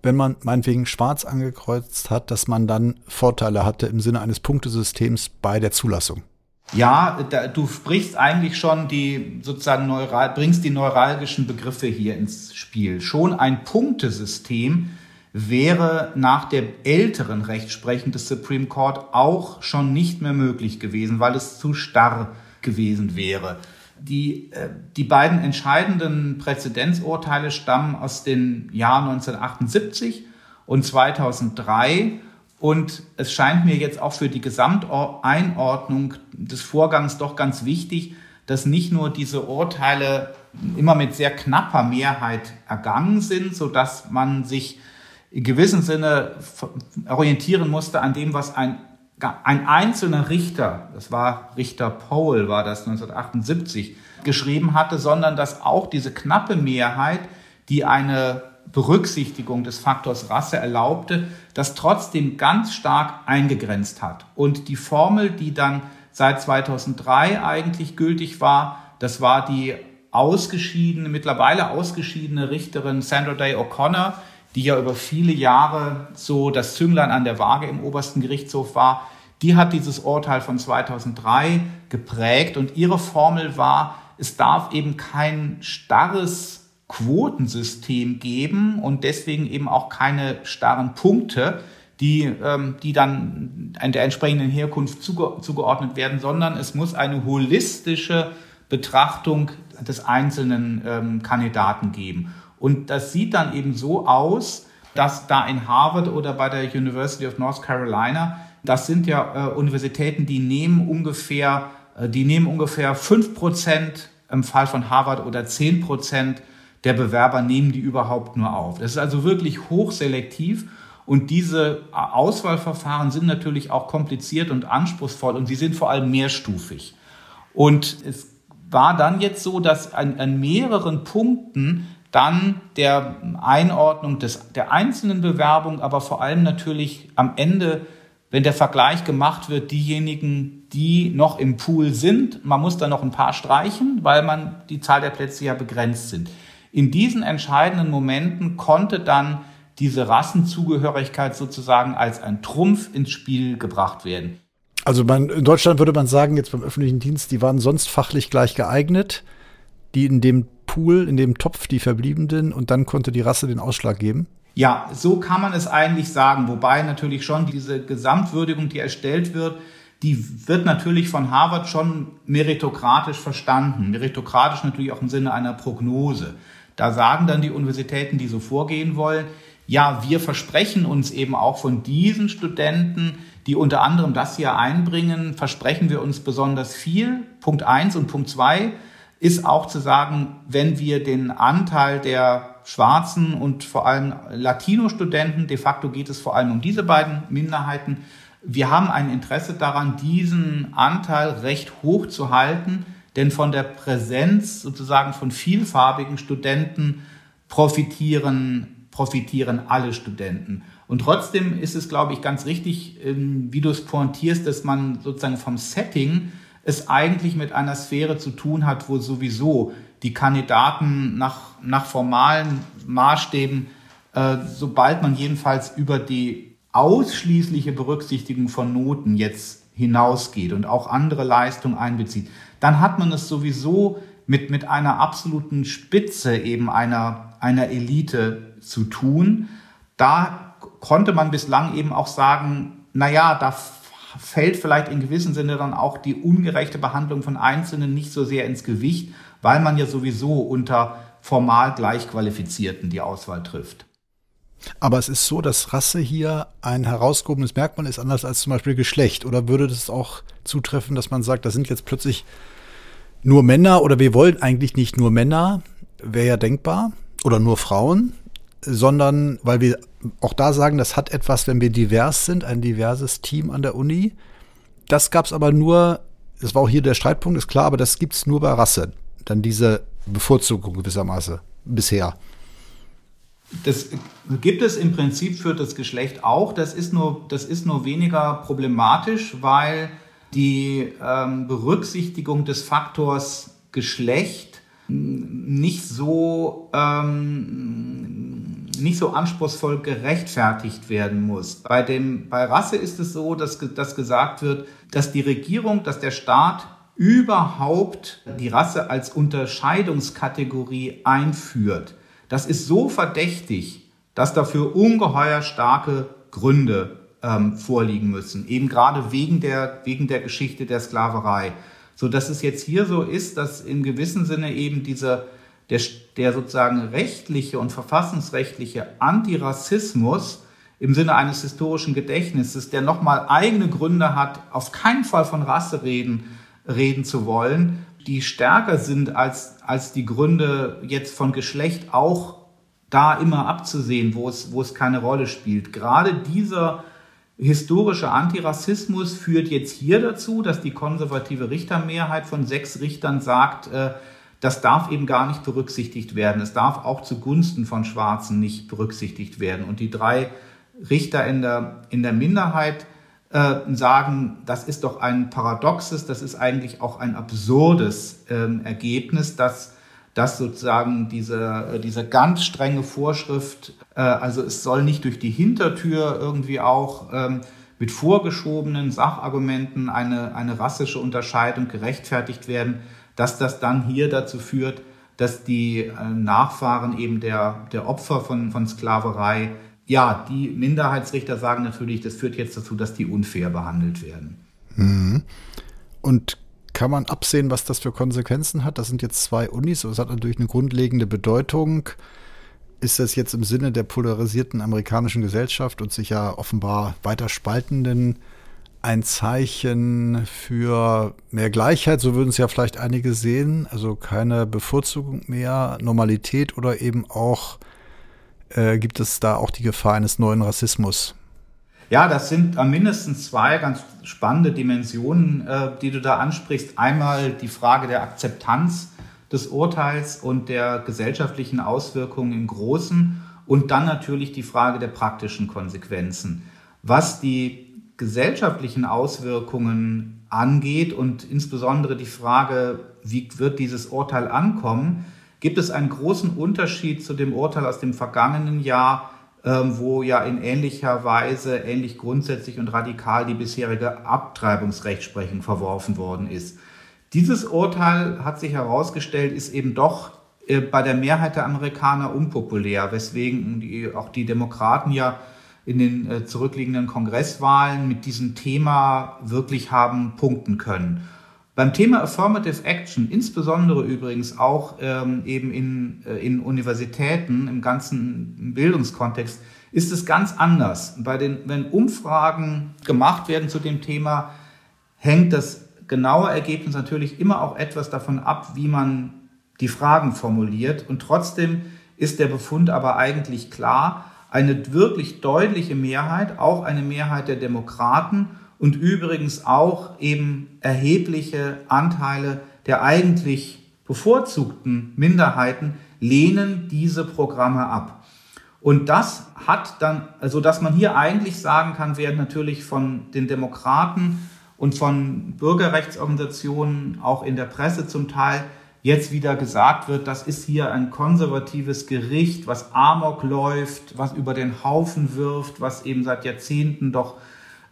wenn man meinetwegen schwarz angekreuzt hat, dass man dann Vorteile hatte im Sinne eines Punktesystems bei der Zulassung. Ja, da, du sprichst eigentlich schon die sozusagen neural, bringst die neuralgischen Begriffe hier ins Spiel. Schon ein Punktesystem wäre nach der älteren Rechtsprechung des Supreme Court auch schon nicht mehr möglich gewesen, weil es zu starr gewesen wäre. Die, äh, die beiden entscheidenden Präzedenzurteile stammen aus den Jahren 1978 und 2003 und es scheint mir jetzt auch für die Gesamteinordnung des Vorgangs doch ganz wichtig, dass nicht nur diese Urteile immer mit sehr knapper Mehrheit ergangen sind, so dass man sich in gewissem Sinne orientieren musste an dem, was ein, ein einzelner Richter, das war Richter Powell, war das 1978, geschrieben hatte, sondern dass auch diese knappe Mehrheit, die eine Berücksichtigung des Faktors Rasse erlaubte, das trotzdem ganz stark eingegrenzt hat. Und die Formel, die dann seit 2003 eigentlich gültig war, das war die ausgeschiedene, mittlerweile ausgeschiedene Richterin Sandra Day O'Connor, die ja über viele Jahre so das Zünglein an der Waage im obersten Gerichtshof war, die hat dieses Urteil von 2003 geprägt und ihre Formel war, es darf eben kein starres Quotensystem geben und deswegen eben auch keine starren Punkte, die, ähm, die dann der entsprechenden Herkunft zuge zugeordnet werden, sondern es muss eine holistische Betrachtung des einzelnen ähm, Kandidaten geben. Und das sieht dann eben so aus, dass da in Harvard oder bei der University of North Carolina, das sind ja äh, Universitäten, die nehmen ungefähr, äh, die nehmen ungefähr fünf Prozent im Fall von Harvard oder zehn Prozent der Bewerber nehmen die überhaupt nur auf. Das ist also wirklich hochselektiv. Und diese Auswahlverfahren sind natürlich auch kompliziert und anspruchsvoll und sie sind vor allem mehrstufig. Und es war dann jetzt so, dass an, an mehreren Punkten dann der Einordnung des, der einzelnen Bewerbung, aber vor allem natürlich am Ende, wenn der Vergleich gemacht wird, diejenigen, die noch im Pool sind, man muss da noch ein paar streichen, weil man die Zahl der Plätze ja begrenzt sind. In diesen entscheidenden Momenten konnte dann diese Rassenzugehörigkeit sozusagen als ein Trumpf ins Spiel gebracht werden. Also man, in Deutschland würde man sagen, jetzt beim öffentlichen Dienst, die waren sonst fachlich gleich geeignet, die in dem Pool, in dem Topf die Verbliebenen und dann konnte die Rasse den Ausschlag geben? Ja, so kann man es eigentlich sagen. Wobei natürlich schon diese Gesamtwürdigung, die erstellt wird, die wird natürlich von Harvard schon meritokratisch verstanden. Meritokratisch natürlich auch im Sinne einer Prognose. Da sagen dann die Universitäten, die so vorgehen wollen, ja, wir versprechen uns eben auch von diesen Studenten, die unter anderem das hier einbringen, versprechen wir uns besonders viel. Punkt eins und Punkt zwei ist auch zu sagen, wenn wir den Anteil der schwarzen und vor allem Latino-Studenten, de facto geht es vor allem um diese beiden Minderheiten, wir haben ein Interesse daran, diesen Anteil recht hoch zu halten, denn von der Präsenz sozusagen von vielfarbigen Studenten profitieren, profitieren alle Studenten. Und trotzdem ist es, glaube ich, ganz richtig, ähm, wie du es pointierst, dass man sozusagen vom Setting es eigentlich mit einer Sphäre zu tun hat, wo sowieso die Kandidaten nach, nach formalen Maßstäben, äh, sobald man jedenfalls über die ausschließliche Berücksichtigung von Noten jetzt hinausgeht und auch andere Leistungen einbezieht, dann hat man es sowieso mit, mit einer absoluten Spitze eben einer, einer Elite zu tun. Da konnte man bislang eben auch sagen, na ja, da fällt vielleicht in gewissem Sinne dann auch die ungerechte Behandlung von Einzelnen nicht so sehr ins Gewicht, weil man ja sowieso unter formal Gleichqualifizierten die Auswahl trifft. Aber es ist so, dass Rasse hier ein herausgehobenes Merkmal ist, anders als zum Beispiel Geschlecht. Oder würde das auch zutreffen, dass man sagt, da sind jetzt plötzlich nur Männer oder wir wollen eigentlich nicht nur Männer, wäre ja denkbar, oder nur Frauen, sondern weil wir auch da sagen, das hat etwas, wenn wir divers sind, ein diverses Team an der Uni. Das gab es aber nur, das war auch hier der Streitpunkt, ist klar, aber das gibt es nur bei Rasse. Dann diese Bevorzugung gewissermaßen bisher. Das gibt es im Prinzip für das Geschlecht auch. Das ist nur, das ist nur weniger problematisch, weil die ähm, Berücksichtigung des Faktors Geschlecht nicht so ähm, nicht so anspruchsvoll gerechtfertigt werden muss. Bei, dem, bei Rasse ist es so, dass, dass gesagt wird, dass die Regierung, dass der Staat überhaupt die Rasse als Unterscheidungskategorie einführt. Das ist so verdächtig, dass dafür ungeheuer starke Gründe ähm, vorliegen müssen, eben gerade wegen der, wegen der Geschichte der Sklaverei. So dass es jetzt hier so ist, dass in gewissem Sinne eben diese der, der sozusagen rechtliche und verfassungsrechtliche Antirassismus im Sinne eines historischen Gedächtnisses, der nochmal eigene Gründe hat, auf keinen Fall von Rasse reden, reden zu wollen, die stärker sind als, als die Gründe jetzt von Geschlecht auch da immer abzusehen, wo es, wo es keine Rolle spielt. Gerade dieser historische Antirassismus führt jetzt hier dazu, dass die konservative Richtermehrheit von sechs Richtern sagt, äh, das darf eben gar nicht berücksichtigt werden. Es darf auch zugunsten von Schwarzen nicht berücksichtigt werden. Und die drei Richter in der, in der Minderheit äh, sagen, das ist doch ein paradoxes, das ist eigentlich auch ein absurdes ähm, Ergebnis, dass, dass sozusagen diese, äh, diese ganz strenge Vorschrift, äh, also es soll nicht durch die Hintertür irgendwie auch ähm, mit vorgeschobenen Sachargumenten eine, eine rassische Unterscheidung gerechtfertigt werden, dass das dann hier dazu führt, dass die äh, Nachfahren eben der, der Opfer von, von Sklaverei, ja, die Minderheitsrichter sagen natürlich, das führt jetzt dazu, dass die unfair behandelt werden. Mhm. Und kann man absehen, was das für Konsequenzen hat? Das sind jetzt zwei Unis, das hat natürlich eine grundlegende Bedeutung. Ist das jetzt im Sinne der polarisierten amerikanischen Gesellschaft und sich ja offenbar weiter spaltenden ein Zeichen für mehr Gleichheit, so würden es ja vielleicht einige sehen, also keine Bevorzugung mehr, Normalität oder eben auch äh, gibt es da auch die Gefahr eines neuen Rassismus? Ja, das sind mindestens zwei ganz spannende Dimensionen, äh, die du da ansprichst. Einmal die Frage der Akzeptanz des Urteils und der gesellschaftlichen Auswirkungen im Großen und dann natürlich die Frage der praktischen Konsequenzen. Was die gesellschaftlichen Auswirkungen angeht und insbesondere die Frage, wie wird dieses Urteil ankommen, gibt es einen großen Unterschied zu dem Urteil aus dem vergangenen Jahr, ähm, wo ja in ähnlicher Weise, ähnlich grundsätzlich und radikal die bisherige Abtreibungsrechtsprechung verworfen worden ist. Dieses Urteil hat sich herausgestellt, ist eben doch äh, bei der Mehrheit der Amerikaner unpopulär, weswegen die, auch die Demokraten ja in den äh, zurückliegenden Kongresswahlen mit diesem Thema wirklich haben punkten können. Beim Thema Affirmative Action, insbesondere übrigens auch ähm, eben in, äh, in Universitäten, im ganzen Bildungskontext, ist es ganz anders. Bei den, wenn Umfragen gemacht werden zu dem Thema, hängt das genaue Ergebnis natürlich immer auch etwas davon ab, wie man die Fragen formuliert. Und trotzdem ist der Befund aber eigentlich klar, eine wirklich deutliche Mehrheit, auch eine Mehrheit der Demokraten und übrigens auch eben erhebliche Anteile der eigentlich bevorzugten Minderheiten lehnen diese Programme ab. Und das hat dann, also dass man hier eigentlich sagen kann, werden natürlich von den Demokraten und von Bürgerrechtsorganisationen, auch in der Presse zum Teil, jetzt wieder gesagt wird, das ist hier ein konservatives Gericht, was Amok läuft, was über den Haufen wirft, was eben seit Jahrzehnten doch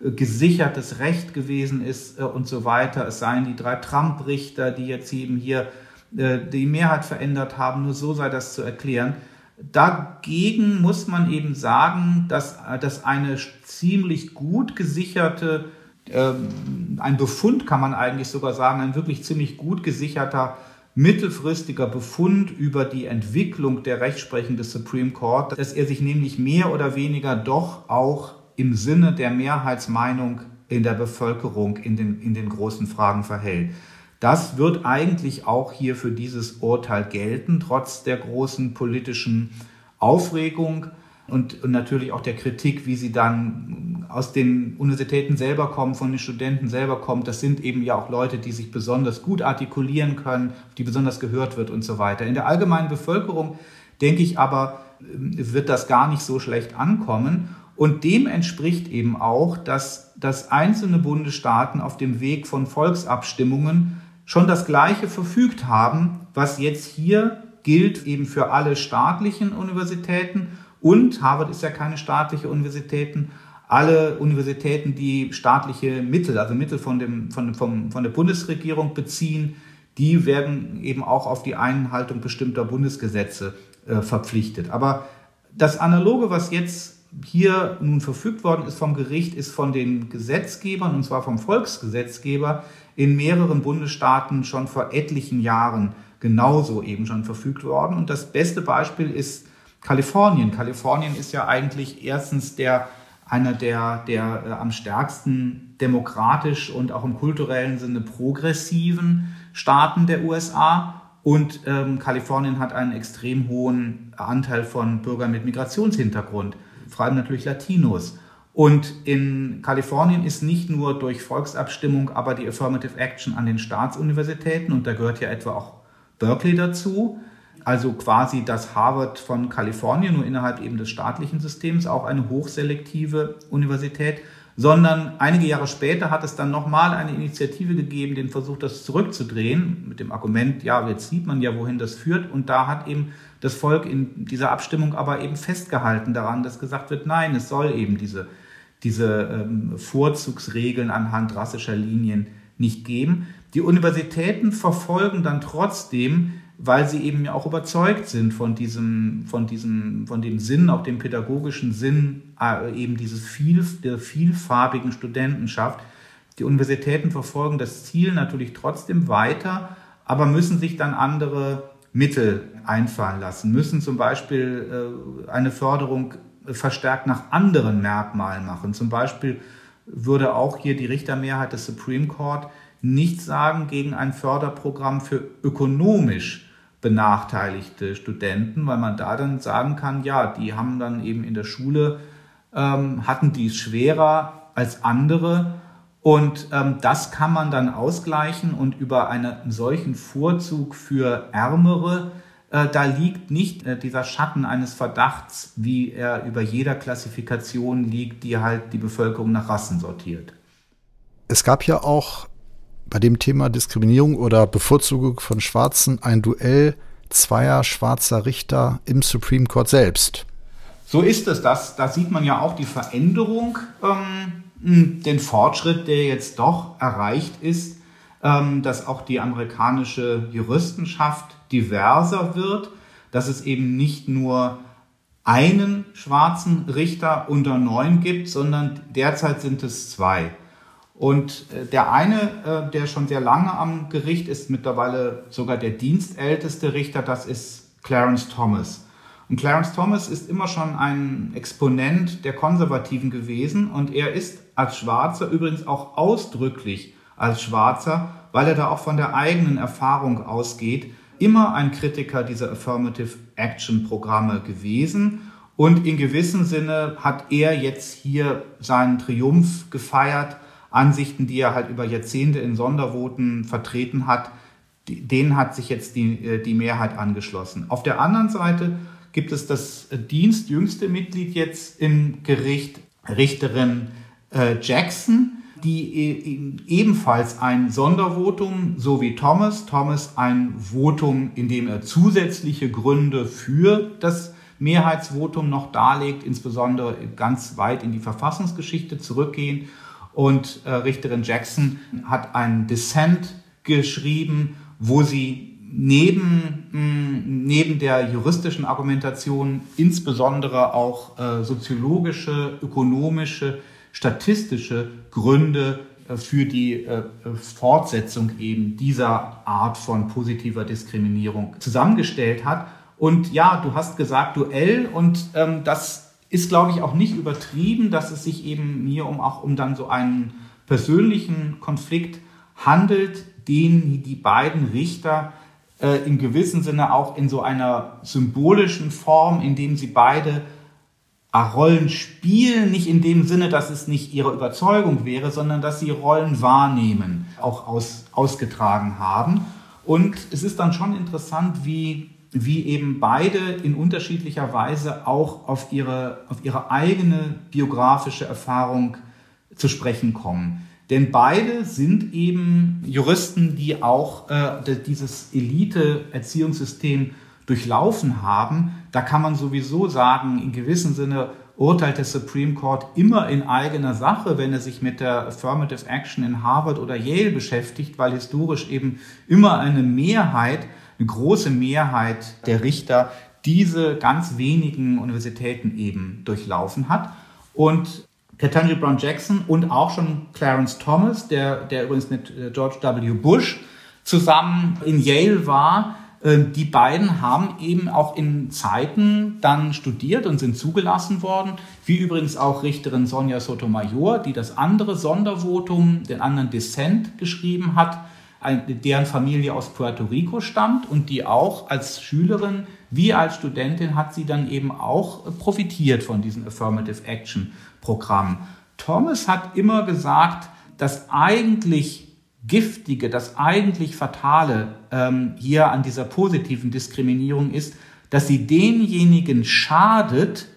äh, gesichertes Recht gewesen ist äh, und so weiter. Es seien die drei Trump-Richter, die jetzt eben hier äh, die Mehrheit verändert haben. Nur so sei das zu erklären. Dagegen muss man eben sagen, dass, dass eine ziemlich gut gesicherte, ähm, ein Befund kann man eigentlich sogar sagen, ein wirklich ziemlich gut gesicherter mittelfristiger Befund über die Entwicklung der Rechtsprechung des Supreme Court, dass er sich nämlich mehr oder weniger doch auch im Sinne der Mehrheitsmeinung in der Bevölkerung in den, in den großen Fragen verhält. Das wird eigentlich auch hier für dieses Urteil gelten, trotz der großen politischen Aufregung und, und natürlich auch der Kritik, wie sie dann aus den Universitäten selber kommen, von den Studenten selber kommt. Das sind eben ja auch Leute, die sich besonders gut artikulieren können, die besonders gehört wird und so weiter. In der allgemeinen Bevölkerung, denke ich aber, wird das gar nicht so schlecht ankommen. Und dem entspricht eben auch, dass, dass einzelne Bundesstaaten auf dem Weg von Volksabstimmungen schon das Gleiche verfügt haben, was jetzt hier gilt eben für alle staatlichen Universitäten und Harvard ist ja keine staatliche Universität, alle Universitäten, die staatliche Mittel, also Mittel von, dem, von, vom, von der Bundesregierung beziehen, die werden eben auch auf die Einhaltung bestimmter Bundesgesetze äh, verpflichtet. Aber das Analoge, was jetzt hier nun verfügt worden ist vom Gericht, ist von den Gesetzgebern, und zwar vom Volksgesetzgeber, in mehreren Bundesstaaten schon vor etlichen Jahren genauso eben schon verfügt worden. Und das beste Beispiel ist Kalifornien. Kalifornien ist ja eigentlich erstens der einer der, der äh, am stärksten demokratisch und auch im kulturellen Sinne progressiven Staaten der USA. Und ähm, Kalifornien hat einen extrem hohen Anteil von Bürgern mit Migrationshintergrund, vor allem natürlich Latinos. Und in Kalifornien ist nicht nur durch Volksabstimmung, aber die Affirmative Action an den Staatsuniversitäten, und da gehört ja etwa auch Berkeley dazu, also quasi das Harvard von Kalifornien, nur innerhalb eben des staatlichen Systems, auch eine hochselektive Universität, sondern einige Jahre später hat es dann nochmal eine Initiative gegeben, den Versuch, das zurückzudrehen, mit dem Argument, ja, jetzt sieht man ja, wohin das führt. Und da hat eben das Volk in dieser Abstimmung aber eben festgehalten daran, dass gesagt wird, nein, es soll eben diese, diese ähm, Vorzugsregeln anhand rassischer Linien nicht geben. Die Universitäten verfolgen dann trotzdem weil sie eben ja auch überzeugt sind von diesem, von diesem, von dem Sinn, auch dem pädagogischen Sinn, äh, eben dieses viel, der vielfarbigen Studentenschaft. Die Universitäten verfolgen das Ziel natürlich trotzdem weiter, aber müssen sich dann andere Mittel einfallen lassen, müssen zum Beispiel äh, eine Förderung verstärkt nach anderen Merkmalen machen. Zum Beispiel würde auch hier die Richtermehrheit des Supreme Court nichts sagen gegen ein Förderprogramm für ökonomisch benachteiligte Studenten, weil man da dann sagen kann, ja, die haben dann eben in der Schule, ähm, hatten die es schwerer als andere und ähm, das kann man dann ausgleichen und über einen solchen Vorzug für Ärmere, äh, da liegt nicht äh, dieser Schatten eines Verdachts, wie er über jeder Klassifikation liegt, die halt die Bevölkerung nach Rassen sortiert. Es gab ja auch bei dem Thema Diskriminierung oder Bevorzugung von Schwarzen ein Duell zweier schwarzer Richter im Supreme Court selbst. So ist es. Das, da sieht man ja auch die Veränderung, ähm, den Fortschritt, der jetzt doch erreicht ist, ähm, dass auch die amerikanische Juristenschaft diverser wird, dass es eben nicht nur einen schwarzen Richter unter neun gibt, sondern derzeit sind es zwei. Und äh, der eine, äh, der schon sehr lange am Gericht ist, mittlerweile sogar der dienstälteste Richter, das ist Clarence Thomas. Und Clarence Thomas ist immer schon ein Exponent der Konservativen gewesen und er ist als Schwarzer übrigens auch ausdrücklich als Schwarzer, weil er da auch von der eigenen Erfahrung ausgeht, immer ein Kritiker dieser Affirmative Action Programme gewesen. Und in gewissem Sinne hat er jetzt hier seinen Triumph gefeiert Ansichten, die er halt über Jahrzehnte in Sondervoten vertreten hat, denen hat sich jetzt die, äh, die Mehrheit angeschlossen. Auf der anderen Seite gibt es das dienstjüngste Mitglied jetzt im Gericht, Richterin äh, Jackson, die e ebenfalls ein Sondervotum, so wie Thomas, Thomas ein Votum, in dem er zusätzliche Gründe für das Mehrheitsvotum noch darlegt, insbesondere ganz weit in die Verfassungsgeschichte zurückgehen. Und äh, Richterin Jackson hat einen Dissent geschrieben, wo sie neben, mh, neben der juristischen Argumentation insbesondere auch äh, soziologische, ökonomische, statistische Gründe äh, für die äh, Fortsetzung eben dieser Art von positiver Diskriminierung zusammengestellt hat. Und ja, du hast gesagt Duell und ähm, das ist, glaube ich, auch nicht übertrieben, dass es sich eben hier um auch um dann so einen persönlichen Konflikt handelt, den die beiden Richter äh, in gewissem Sinne auch in so einer symbolischen Form, in dem sie beide Rollen spielen, nicht in dem Sinne, dass es nicht ihre Überzeugung wäre, sondern dass sie Rollen wahrnehmen, auch aus, ausgetragen haben. Und es ist dann schon interessant, wie, wie eben beide in unterschiedlicher Weise auch auf ihre, auf ihre eigene biografische Erfahrung zu sprechen kommen. Denn beide sind eben Juristen, die auch äh, dieses Elite-Erziehungssystem durchlaufen haben. Da kann man sowieso sagen, in gewissem Sinne urteilt der Supreme Court immer in eigener Sache, wenn er sich mit der Affirmative Action in Harvard oder Yale beschäftigt, weil historisch eben immer eine Mehrheit, eine große Mehrheit der Richter diese ganz wenigen Universitäten eben durchlaufen hat. Und Ketanji Brown Jackson und auch schon Clarence Thomas, der, der übrigens mit äh, George W. Bush zusammen in Yale war. Ähm, die beiden haben eben auch in Zeiten dann studiert und sind zugelassen worden, wie übrigens auch Richterin Sonja Sotomayor, die das andere Sondervotum, den anderen Dissent geschrieben hat, deren Familie aus Puerto Rico stammt und die auch als Schülerin wie als Studentin hat sie dann eben auch profitiert von diesem Affirmative Action Programm. Thomas hat immer gesagt, das eigentlich Giftige, das eigentlich Fatale ähm, hier an dieser positiven Diskriminierung ist, dass sie denjenigen schadet,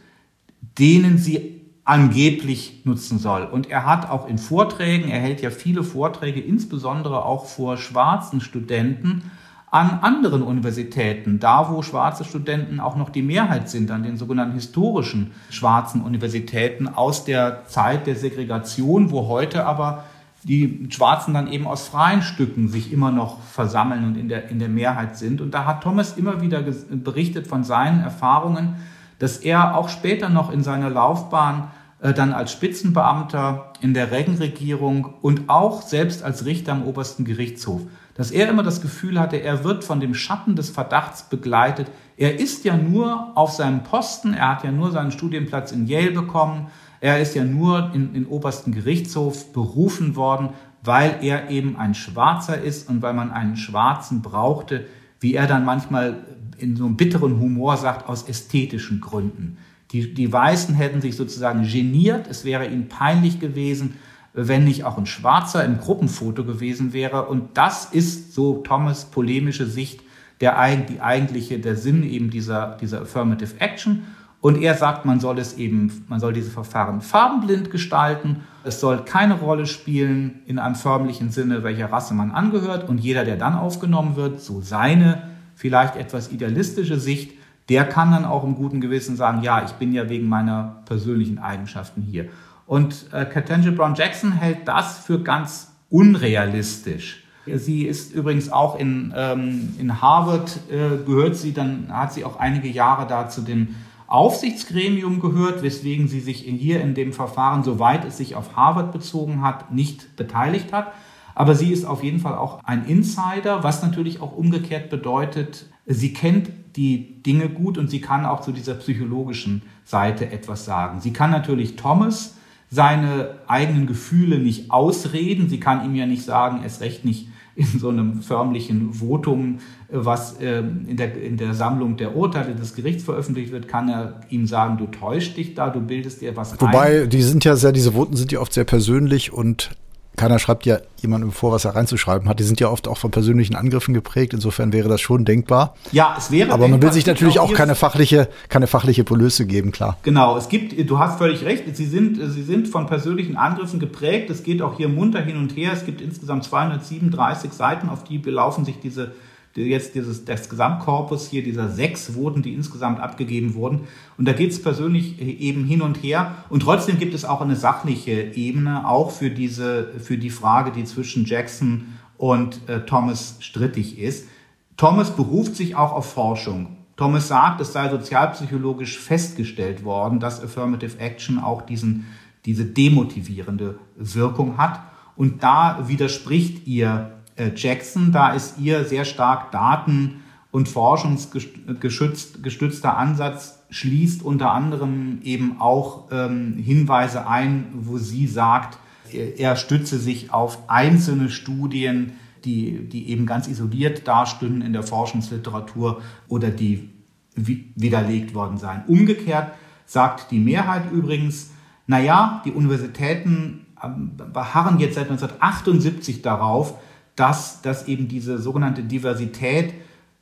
denen sie angeblich nutzen soll. Und er hat auch in Vorträgen, er hält ja viele Vorträge, insbesondere auch vor schwarzen Studenten, an anderen Universitäten, da wo schwarze Studenten auch noch die Mehrheit sind, an den sogenannten historischen schwarzen Universitäten aus der Zeit der Segregation, wo heute aber die Schwarzen dann eben aus freien Stücken sich immer noch versammeln und in der, in der Mehrheit sind. Und da hat Thomas immer wieder berichtet von seinen Erfahrungen, dass er auch später noch in seiner Laufbahn äh, dann als Spitzenbeamter in der Regenregierung und auch selbst als Richter am obersten Gerichtshof dass er immer das Gefühl hatte, er wird von dem Schatten des Verdachts begleitet. Er ist ja nur auf seinem Posten, er hat ja nur seinen Studienplatz in Yale bekommen, er ist ja nur in den obersten Gerichtshof berufen worden, weil er eben ein Schwarzer ist und weil man einen Schwarzen brauchte, wie er dann manchmal in so einem bitteren Humor sagt, aus ästhetischen Gründen. Die, die Weißen hätten sich sozusagen geniert, es wäre ihnen peinlich gewesen, wenn nicht auch ein Schwarzer im Gruppenfoto gewesen wäre. Und das ist so Thomas polemische Sicht, der, die eigentliche, der Sinn eben dieser, dieser Affirmative Action. Und er sagt, man soll es eben, man soll diese Verfahren farbenblind gestalten. Es soll keine Rolle spielen in einem förmlichen Sinne, welcher Rasse man angehört. Und jeder, der dann aufgenommen wird, so seine vielleicht etwas idealistische Sicht, der kann dann auch im guten Gewissen sagen, ja, ich bin ja wegen meiner persönlichen Eigenschaften hier. Und äh, Brown Jackson hält das für ganz unrealistisch. Sie ist übrigens auch in, ähm, in Harvard, äh, gehört sie, dann hat sie auch einige Jahre da zu dem Aufsichtsgremium gehört, weswegen sie sich in hier in dem Verfahren, soweit es sich auf Harvard bezogen hat, nicht beteiligt hat. Aber sie ist auf jeden Fall auch ein Insider, was natürlich auch umgekehrt bedeutet, sie kennt die Dinge gut und sie kann auch zu dieser psychologischen Seite etwas sagen. Sie kann natürlich Thomas seine eigenen Gefühle nicht ausreden. Sie kann ihm ja nicht sagen, es recht nicht in so einem förmlichen Votum, was ähm, in der, in der Sammlung der Urteile des Gerichts veröffentlicht wird, kann er ihm sagen, du täuschst dich da, du bildest dir was Wobei, ein. die sind ja sehr, diese Voten sind ja oft sehr persönlich und keiner schreibt ja jemandem vor, was er reinzuschreiben hat. Die sind ja oft auch von persönlichen Angriffen geprägt. Insofern wäre das schon denkbar. Ja, es wäre. Aber man will sich natürlich auch keine fachliche, keine fachliche Polöse geben, klar. Genau. Es gibt, du hast völlig recht. Sie sind, sie sind von persönlichen Angriffen geprägt. Es geht auch hier munter hin und her. Es gibt insgesamt 237 Seiten, auf die belaufen sich diese jetzt dieses, das Gesamtkorpus hier, dieser sechs Voten, die insgesamt abgegeben wurden. Und da geht es persönlich eben hin und her. Und trotzdem gibt es auch eine sachliche Ebene, auch für diese, für die Frage, die zwischen Jackson und äh, Thomas strittig ist. Thomas beruft sich auch auf Forschung. Thomas sagt, es sei sozialpsychologisch festgestellt worden, dass Affirmative Action auch diesen, diese demotivierende Wirkung hat. Und da widerspricht ihr äh, Jackson. Da ist ihr sehr stark Daten- und forschungsgestützter Ansatz schließt unter anderem eben auch ähm, Hinweise ein, wo sie sagt, er stütze sich auf einzelne Studien, die, die eben ganz isoliert dastünden in der Forschungsliteratur oder die widerlegt worden seien. Umgekehrt sagt die Mehrheit übrigens, naja, die Universitäten ähm, beharren jetzt seit 1978 darauf, dass, dass eben diese sogenannte Diversität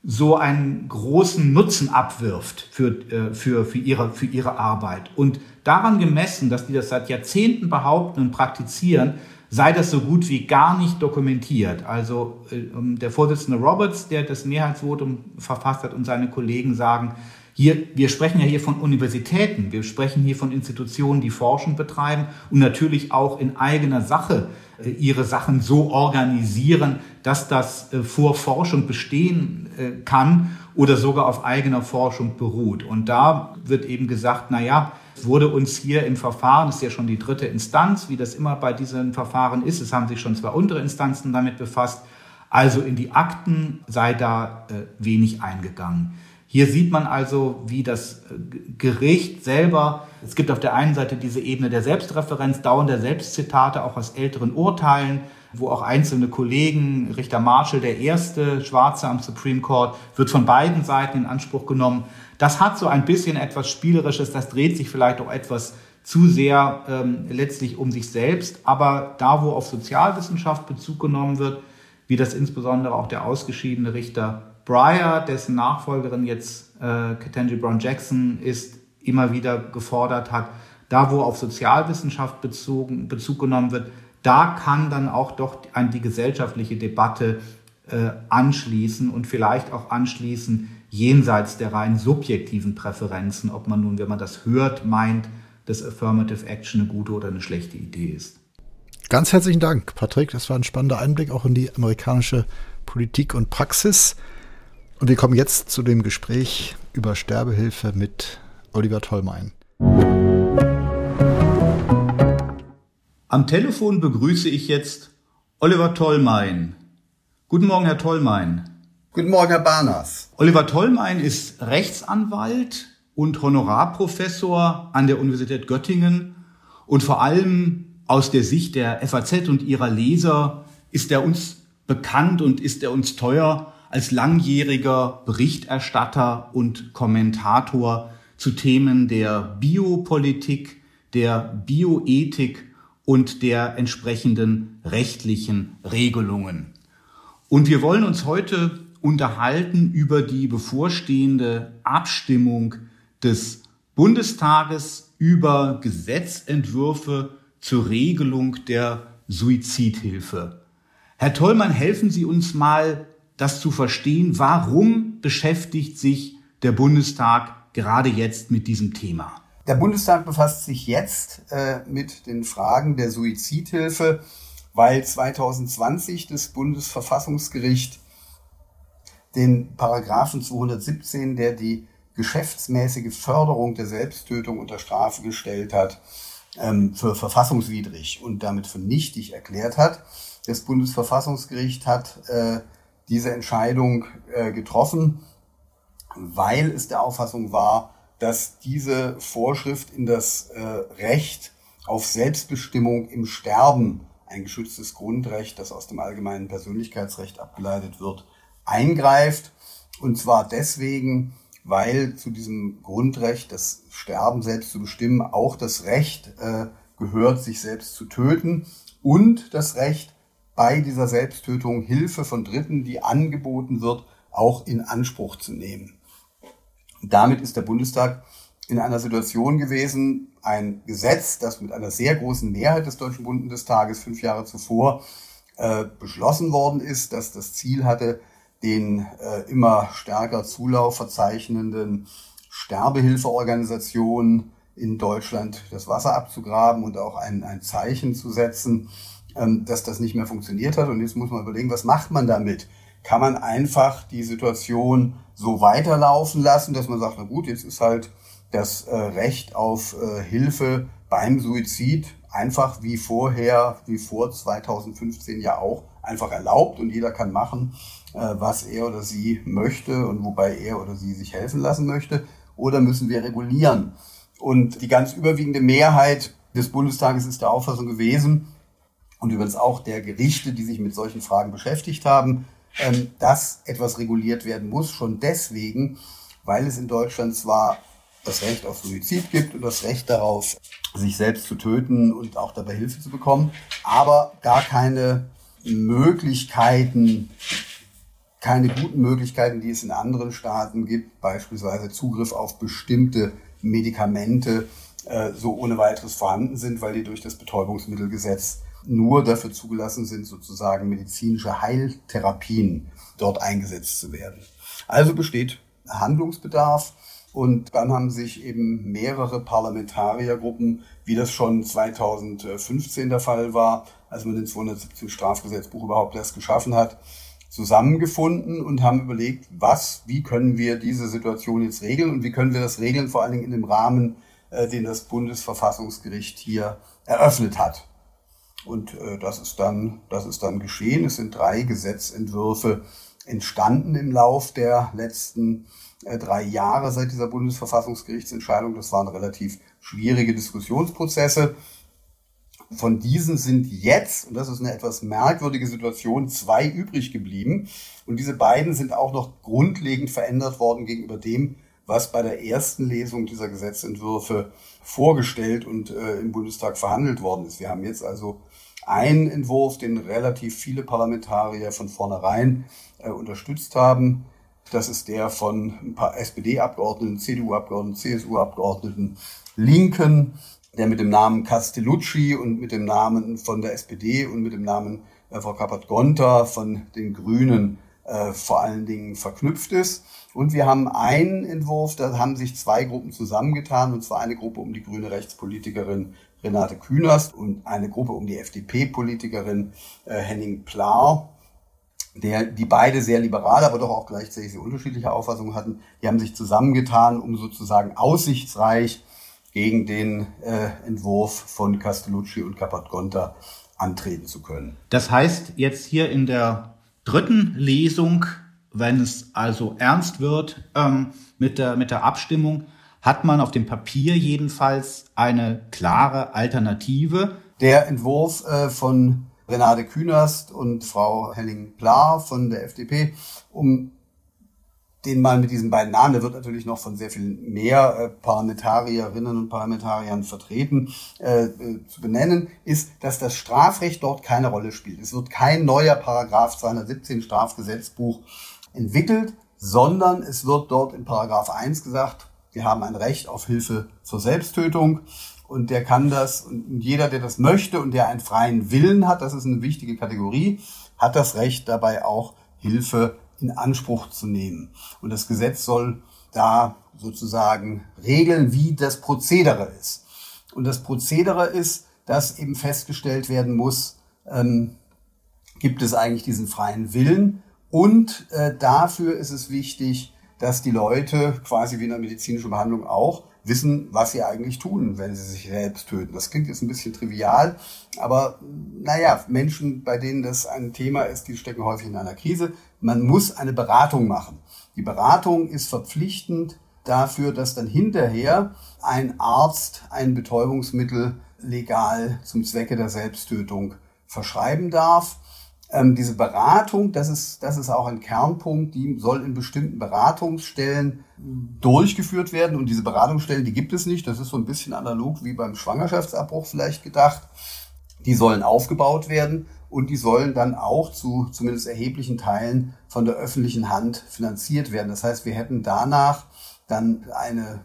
so einen großen Nutzen abwirft für, äh, für, für, ihre, für ihre Arbeit. Und daran gemessen, dass die das seit Jahrzehnten behaupten und praktizieren, sei das so gut wie gar nicht dokumentiert. Also äh, der Vorsitzende Roberts, der das Mehrheitsvotum verfasst hat, und seine Kollegen sagen, hier, wir sprechen ja hier von Universitäten, wir sprechen hier von Institutionen, die Forschung betreiben und natürlich auch in eigener Sache äh, ihre Sachen so organisieren, dass das äh, vor Forschung bestehen äh, kann oder sogar auf eigener Forschung beruht. Und da wird eben gesagt, na ja, wurde uns hier im Verfahren, das ist ja schon die dritte Instanz, wie das immer bei diesen Verfahren ist, es haben sich schon zwei untere Instanzen damit befasst, also in die Akten sei da wenig eingegangen. Hier sieht man also, wie das Gericht selber, es gibt auf der einen Seite diese Ebene der Selbstreferenz, dauernder Selbstzitate auch aus älteren Urteilen, wo auch einzelne Kollegen, Richter Marshall, der erste Schwarze am Supreme Court, wird von beiden Seiten in Anspruch genommen. Das hat so ein bisschen etwas Spielerisches, das dreht sich vielleicht auch etwas zu sehr ähm, letztlich um sich selbst. Aber da, wo auf Sozialwissenschaft Bezug genommen wird, wie das insbesondere auch der ausgeschiedene Richter Breyer, dessen Nachfolgerin jetzt äh, Ketanji Brown Jackson ist, immer wieder gefordert hat, da wo auf Sozialwissenschaft bezogen, Bezug genommen wird, da kann dann auch doch an die gesellschaftliche Debatte äh, anschließen und vielleicht auch anschließen jenseits der rein subjektiven Präferenzen, ob man nun, wenn man das hört, meint, dass Affirmative Action eine gute oder eine schlechte Idee ist. Ganz herzlichen Dank, Patrick. Das war ein spannender Einblick auch in die amerikanische Politik und Praxis. Und wir kommen jetzt zu dem Gespräch über Sterbehilfe mit Oliver Tollmein. Am Telefon begrüße ich jetzt Oliver Tollmein. Guten Morgen, Herr Tollmein. Guten Morgen, Herr Barners. Oliver Tollmein ist Rechtsanwalt und Honorarprofessor an der Universität Göttingen und vor allem aus der Sicht der FAZ und ihrer Leser ist er uns bekannt und ist er uns teuer als langjähriger Berichterstatter und Kommentator zu Themen der Biopolitik, der Bioethik und der entsprechenden rechtlichen Regelungen. Und wir wollen uns heute unterhalten über die bevorstehende Abstimmung des Bundestages über Gesetzentwürfe zur Regelung der Suizidhilfe. Herr Tollmann, helfen Sie uns mal das zu verstehen, warum beschäftigt sich der Bundestag gerade jetzt mit diesem Thema? Der Bundestag befasst sich jetzt äh, mit den Fragen der Suizidhilfe, weil 2020 das Bundesverfassungsgericht den Paragraphen 217, der die geschäftsmäßige Förderung der Selbsttötung unter Strafe gestellt hat, ähm, für verfassungswidrig und damit für nichtig erklärt hat. Das Bundesverfassungsgericht hat äh, diese Entscheidung äh, getroffen, weil es der Auffassung war, dass diese Vorschrift in das äh, Recht auf Selbstbestimmung im Sterben, ein geschütztes Grundrecht, das aus dem allgemeinen Persönlichkeitsrecht abgeleitet wird, eingreift. Und zwar deswegen, weil zu diesem Grundrecht, das Sterben selbst zu bestimmen, auch das Recht äh, gehört, sich selbst zu töten. und das Recht, bei dieser Selbsttötung Hilfe von Dritten, die angeboten wird, auch in Anspruch zu nehmen. damit ist der Bundestag in einer Situation gewesen, ein Gesetz, das mit einer sehr großen Mehrheit des Deutschen Bundestages fünf Jahre zuvor äh, beschlossen worden ist, dass das Ziel hatte, den äh, immer stärker Zulauf verzeichnenden Sterbehilfeorganisationen in Deutschland das Wasser abzugraben und auch ein, ein Zeichen zu setzen, dass das nicht mehr funktioniert hat. Und jetzt muss man überlegen, was macht man damit? Kann man einfach die Situation so weiterlaufen lassen, dass man sagt, na gut, jetzt ist halt das äh, Recht auf äh, Hilfe beim Suizid einfach wie vorher, wie vor 2015 ja auch, einfach erlaubt und jeder kann machen, äh, was er oder sie möchte und wobei er oder sie sich helfen lassen möchte. Oder müssen wir regulieren? Und die ganz überwiegende Mehrheit des Bundestages ist der Auffassung gewesen, und übrigens auch der Gerichte, die sich mit solchen Fragen beschäftigt haben, ähm, dass etwas reguliert werden muss, schon deswegen, weil es in Deutschland zwar das Recht auf Suizid gibt und das Recht darauf, sich selbst zu töten und auch dabei Hilfe zu bekommen, aber gar keine Möglichkeiten, keine guten Möglichkeiten, die es in anderen Staaten gibt, beispielsweise Zugriff auf bestimmte Medikamente, äh, so ohne weiteres vorhanden sind, weil die durch das Betäubungsmittelgesetz nur dafür zugelassen sind, sozusagen medizinische Heiltherapien dort eingesetzt zu werden. Also besteht Handlungsbedarf. Und dann haben sich eben mehrere Parlamentariergruppen, wie das schon 2015 der Fall war, als man den 217 Strafgesetzbuch überhaupt erst geschaffen hat, zusammengefunden und haben überlegt, was, wie können wir diese Situation jetzt regeln und wie können wir das regeln, vor allen Dingen in dem Rahmen, äh, den das Bundesverfassungsgericht hier eröffnet hat. Und äh, das, ist dann, das ist dann geschehen. Es sind drei Gesetzentwürfe entstanden im Lauf der letzten äh, drei Jahre seit dieser Bundesverfassungsgerichtsentscheidung. Das waren relativ schwierige Diskussionsprozesse. Von diesen sind jetzt, und das ist eine etwas merkwürdige Situation, zwei übrig geblieben. Und diese beiden sind auch noch grundlegend verändert worden gegenüber dem, was bei der ersten Lesung dieser Gesetzentwürfe vorgestellt und äh, im Bundestag verhandelt worden ist. Wir haben jetzt also einen Entwurf, den relativ viele Parlamentarier von vornherein äh, unterstützt haben. Das ist der von ein paar SPD-Abgeordneten, CDU-Abgeordneten, CSU-Abgeordneten, Linken, der mit dem Namen Castellucci und mit dem Namen von der SPD und mit dem Namen äh, Frau Kappert-Gonter von den Grünen äh, vor allen Dingen verknüpft ist. Und wir haben einen Entwurf, da haben sich zwei Gruppen zusammengetan, und zwar eine Gruppe um die grüne Rechtspolitikerin Renate Künast und eine Gruppe um die FDP-Politikerin äh, Henning Plar, der, die beide sehr liberale, aber doch auch gleichzeitig sehr unterschiedliche Auffassungen hatten. Die haben sich zusammengetan, um sozusagen aussichtsreich gegen den äh, Entwurf von Castellucci und Caput-Gonta antreten zu können. Das heißt, jetzt hier in der dritten Lesung wenn es also ernst wird ähm, mit, der, mit der Abstimmung, hat man auf dem Papier jedenfalls eine klare Alternative. Der Entwurf äh, von Renate Künast und Frau Henning-Plar von der FDP, um den mal mit diesen beiden Namen, der wird natürlich noch von sehr viel mehr äh, Parlamentarierinnen und Parlamentariern vertreten, äh, äh, zu benennen, ist, dass das Strafrecht dort keine Rolle spielt. Es wird kein neuer Paragraph 217 Strafgesetzbuch entwickelt, sondern es wird dort in Paragraph 1 gesagt, wir haben ein Recht auf Hilfe zur Selbsttötung und der kann das, und jeder, der das möchte und der einen freien Willen hat, das ist eine wichtige Kategorie, hat das Recht dabei auch Hilfe in Anspruch zu nehmen. Und das Gesetz soll da sozusagen regeln, wie das Prozedere ist. Und das Prozedere ist, dass eben festgestellt werden muss, ähm, gibt es eigentlich diesen freien Willen und äh, dafür ist es wichtig, dass die Leute quasi wie in der medizinischen Behandlung auch wissen, was sie eigentlich tun, wenn sie sich selbst töten. Das klingt jetzt ein bisschen trivial, aber naja, Menschen, bei denen das ein Thema ist, die stecken häufig in einer Krise. Man muss eine Beratung machen. Die Beratung ist verpflichtend dafür, dass dann hinterher ein Arzt ein Betäubungsmittel legal zum Zwecke der Selbsttötung verschreiben darf. Ähm, diese Beratung, das ist, das ist auch ein Kernpunkt, die soll in bestimmten Beratungsstellen durchgeführt werden. Und diese Beratungsstellen, die gibt es nicht. Das ist so ein bisschen analog wie beim Schwangerschaftsabbruch vielleicht gedacht. Die sollen aufgebaut werden und die sollen dann auch zu zumindest erheblichen Teilen von der öffentlichen Hand finanziert werden. Das heißt, wir hätten danach dann eine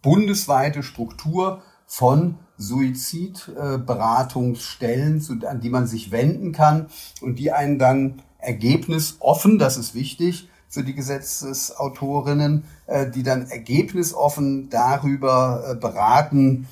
bundesweite Struktur von Suizidberatungsstellen, an die man sich wenden kann und die einen dann ergebnisoffen, das ist wichtig für die Gesetzesautorinnen, äh, die dann ergebnisoffen darüber äh, beraten,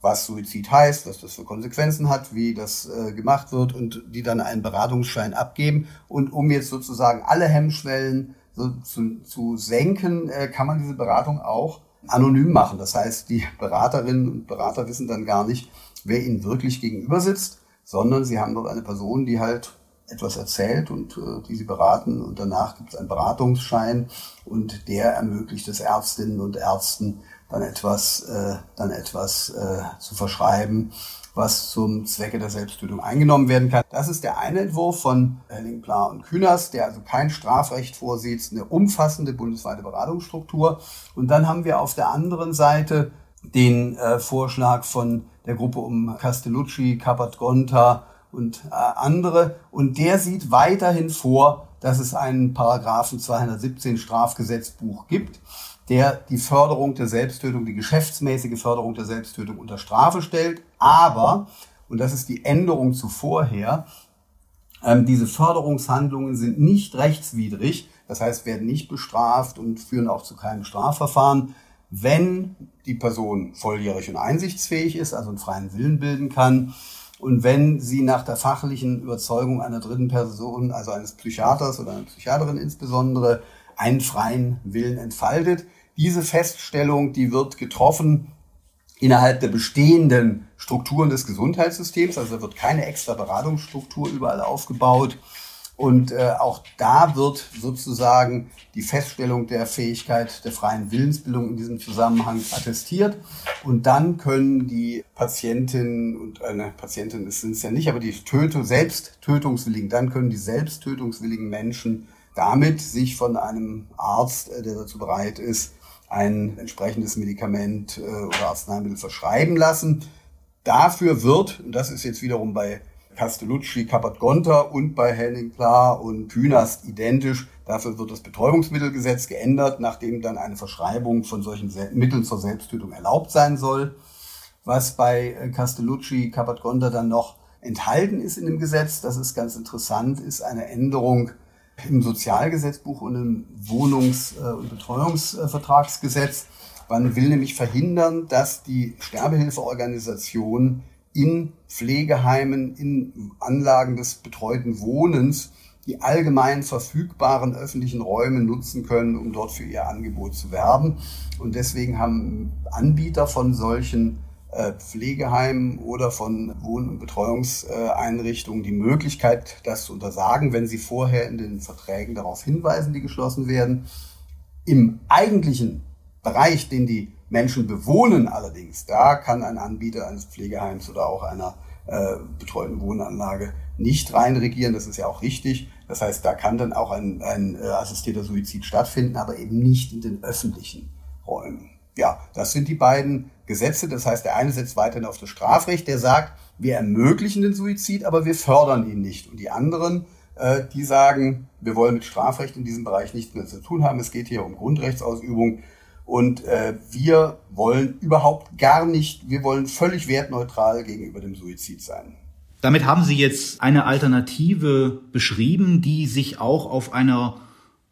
was Suizid heißt, was das für Konsequenzen hat, wie das äh, gemacht wird und die dann einen Beratungsschein abgeben. Und um jetzt sozusagen alle Hemmschwellen so zu, zu senken, äh, kann man diese Beratung auch anonym machen. Das heißt, die Beraterinnen und Berater wissen dann gar nicht, wer ihnen wirklich gegenüber sitzt, sondern sie haben dort eine Person, die halt etwas erzählt und äh, die sie beraten und danach gibt es einen Beratungsschein und der ermöglicht es Ärztinnen und Ärzten dann etwas, äh, dann etwas äh, zu verschreiben, was zum Zwecke der Selbsttötung eingenommen werden kann. Das ist der eine Entwurf von Helling, Pla und Kühners, der also kein Strafrecht vorsieht, eine umfassende bundesweite Beratungsstruktur. Und dann haben wir auf der anderen Seite den äh, Vorschlag von der Gruppe um Castellucci, Capat-Gonta und äh, andere. Und der sieht weiterhin vor, dass es einen Paragraphen 217 Strafgesetzbuch gibt, der die Förderung der Selbsttötung, die geschäftsmäßige Förderung der Selbsttötung unter Strafe stellt. Aber, und das ist die Änderung zu vorher, ähm, diese Förderungshandlungen sind nicht rechtswidrig, das heißt, werden nicht bestraft und führen auch zu keinem Strafverfahren, wenn die Person volljährig und einsichtsfähig ist, also einen freien Willen bilden kann und wenn sie nach der fachlichen Überzeugung einer dritten Person, also eines Psychiaters oder einer Psychiaterin insbesondere, einen freien Willen entfaltet. Diese Feststellung, die wird getroffen innerhalb der bestehenden Strukturen des Gesundheitssystems. Also da wird keine extra Beratungsstruktur überall aufgebaut. Und äh, auch da wird sozusagen die Feststellung der Fähigkeit der freien Willensbildung in diesem Zusammenhang attestiert. Und dann können die Patientinnen und eine äh, Patientin sind es ja nicht, aber die Tötung, Selbsttötungswilligen, dann können die selbsttötungswilligen Menschen damit sich von einem Arzt, äh, der dazu bereit ist, ein entsprechendes Medikament äh, oder Arzneimittel verschreiben lassen. Dafür wird, und das ist jetzt wiederum bei Castellucci, Capat-Gonta und bei Henning Klar und Künast identisch. Dafür wird das Betäubungsmittelgesetz geändert, nachdem dann eine Verschreibung von solchen Mitteln zur Selbsttötung erlaubt sein soll. Was bei äh, Castellucci, Capat-Gonta dann noch enthalten ist in dem Gesetz, das ist ganz interessant, ist eine Änderung im Sozialgesetzbuch und im Wohnungs- äh, und Betreuungsvertragsgesetz. Man will nämlich verhindern, dass die Sterbehilfeorganisation in Pflegeheimen, in Anlagen des betreuten Wohnens die allgemein verfügbaren öffentlichen Räume nutzen können, um dort für ihr Angebot zu werben. Und deswegen haben Anbieter von solchen Pflegeheimen oder von Wohn- und Betreuungseinrichtungen die Möglichkeit, das zu untersagen, wenn sie vorher in den Verträgen darauf hinweisen, die geschlossen werden. Im eigentlichen Bereich, den die Menschen bewohnen allerdings, da kann ein Anbieter eines Pflegeheims oder auch einer äh, betreuten Wohnanlage nicht reinregieren. Das ist ja auch richtig. Das heißt, da kann dann auch ein, ein äh, assistierter Suizid stattfinden, aber eben nicht in den öffentlichen Räumen. Ja, das sind die beiden Gesetze. Das heißt, der eine setzt weiterhin auf das Strafrecht, der sagt, wir ermöglichen den Suizid, aber wir fördern ihn nicht. Und die anderen, äh, die sagen, wir wollen mit Strafrecht in diesem Bereich nichts mehr zu tun haben. Es geht hier um Grundrechtsausübung. Und äh, wir wollen überhaupt gar nicht, wir wollen völlig wertneutral gegenüber dem Suizid sein. Damit haben Sie jetzt eine Alternative beschrieben, die sich auch auf einer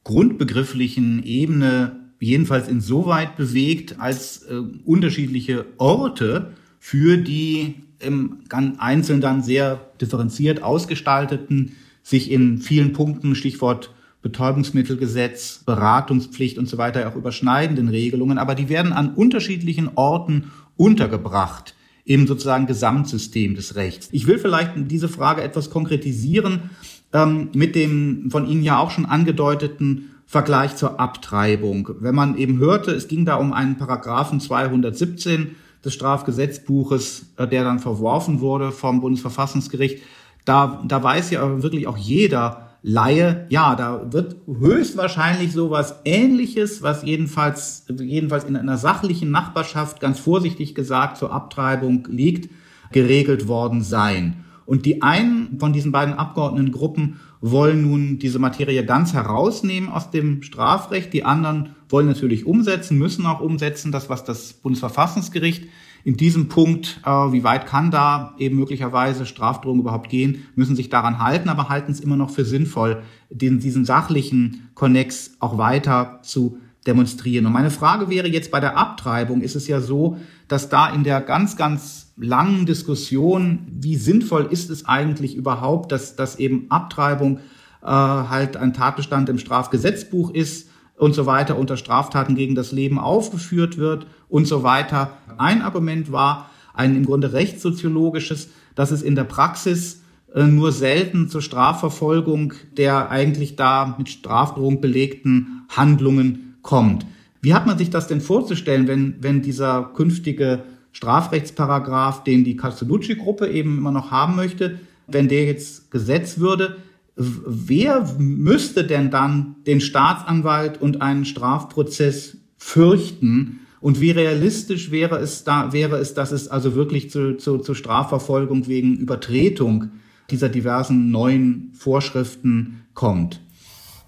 grundbegrifflichen Ebene jedenfalls insoweit bewegt, als äh, unterschiedliche Orte für die im Einzelnen dann sehr differenziert ausgestalteten, sich in vielen Punkten, Stichwort Betäubungsmittelgesetz, Beratungspflicht und so weiter auch überschneidenden Regelungen, aber die werden an unterschiedlichen Orten untergebracht im sozusagen Gesamtsystem des Rechts. Ich will vielleicht diese Frage etwas konkretisieren ähm, mit dem von Ihnen ja auch schon angedeuteten Vergleich zur Abtreibung. Wenn man eben hörte, es ging da um einen Paragraphen 217 des Strafgesetzbuches, äh, der dann verworfen wurde vom Bundesverfassungsgericht, da, da weiß ja wirklich auch jeder, Laie, ja, da wird höchstwahrscheinlich sowas ähnliches, was jedenfalls, jedenfalls in einer sachlichen Nachbarschaft, ganz vorsichtig gesagt, zur Abtreibung liegt, geregelt worden sein. Und die einen von diesen beiden Abgeordnetengruppen wollen nun diese Materie ganz herausnehmen aus dem Strafrecht. Die anderen wollen natürlich umsetzen, müssen auch umsetzen, das, was das Bundesverfassungsgericht in diesem Punkt, äh, wie weit kann da eben möglicherweise Strafdrohung überhaupt gehen, müssen sich daran halten, aber halten es immer noch für sinnvoll, den, diesen sachlichen Konnex auch weiter zu demonstrieren. Und meine Frage wäre jetzt bei der Abtreibung, ist es ja so, dass da in der ganz, ganz langen Diskussion, wie sinnvoll ist es eigentlich überhaupt, dass, dass eben Abtreibung äh, halt ein Tatbestand im Strafgesetzbuch ist und so weiter unter Straftaten gegen das Leben aufgeführt wird und so weiter. Ein Argument war ein im Grunde rechtssoziologisches, dass es in der Praxis äh, nur selten zur Strafverfolgung der eigentlich da mit Strafdrohung belegten Handlungen kommt. Wie hat man sich das denn vorzustellen, wenn, wenn dieser künftige Strafrechtsparagraph, den die Castellucci-Gruppe eben immer noch haben möchte, wenn der jetzt gesetzt würde, wer müsste denn dann den Staatsanwalt und einen Strafprozess fürchten? Und wie realistisch wäre es da, wäre es, dass es also wirklich zu, zu, zu Strafverfolgung wegen Übertretung dieser diversen neuen Vorschriften kommt?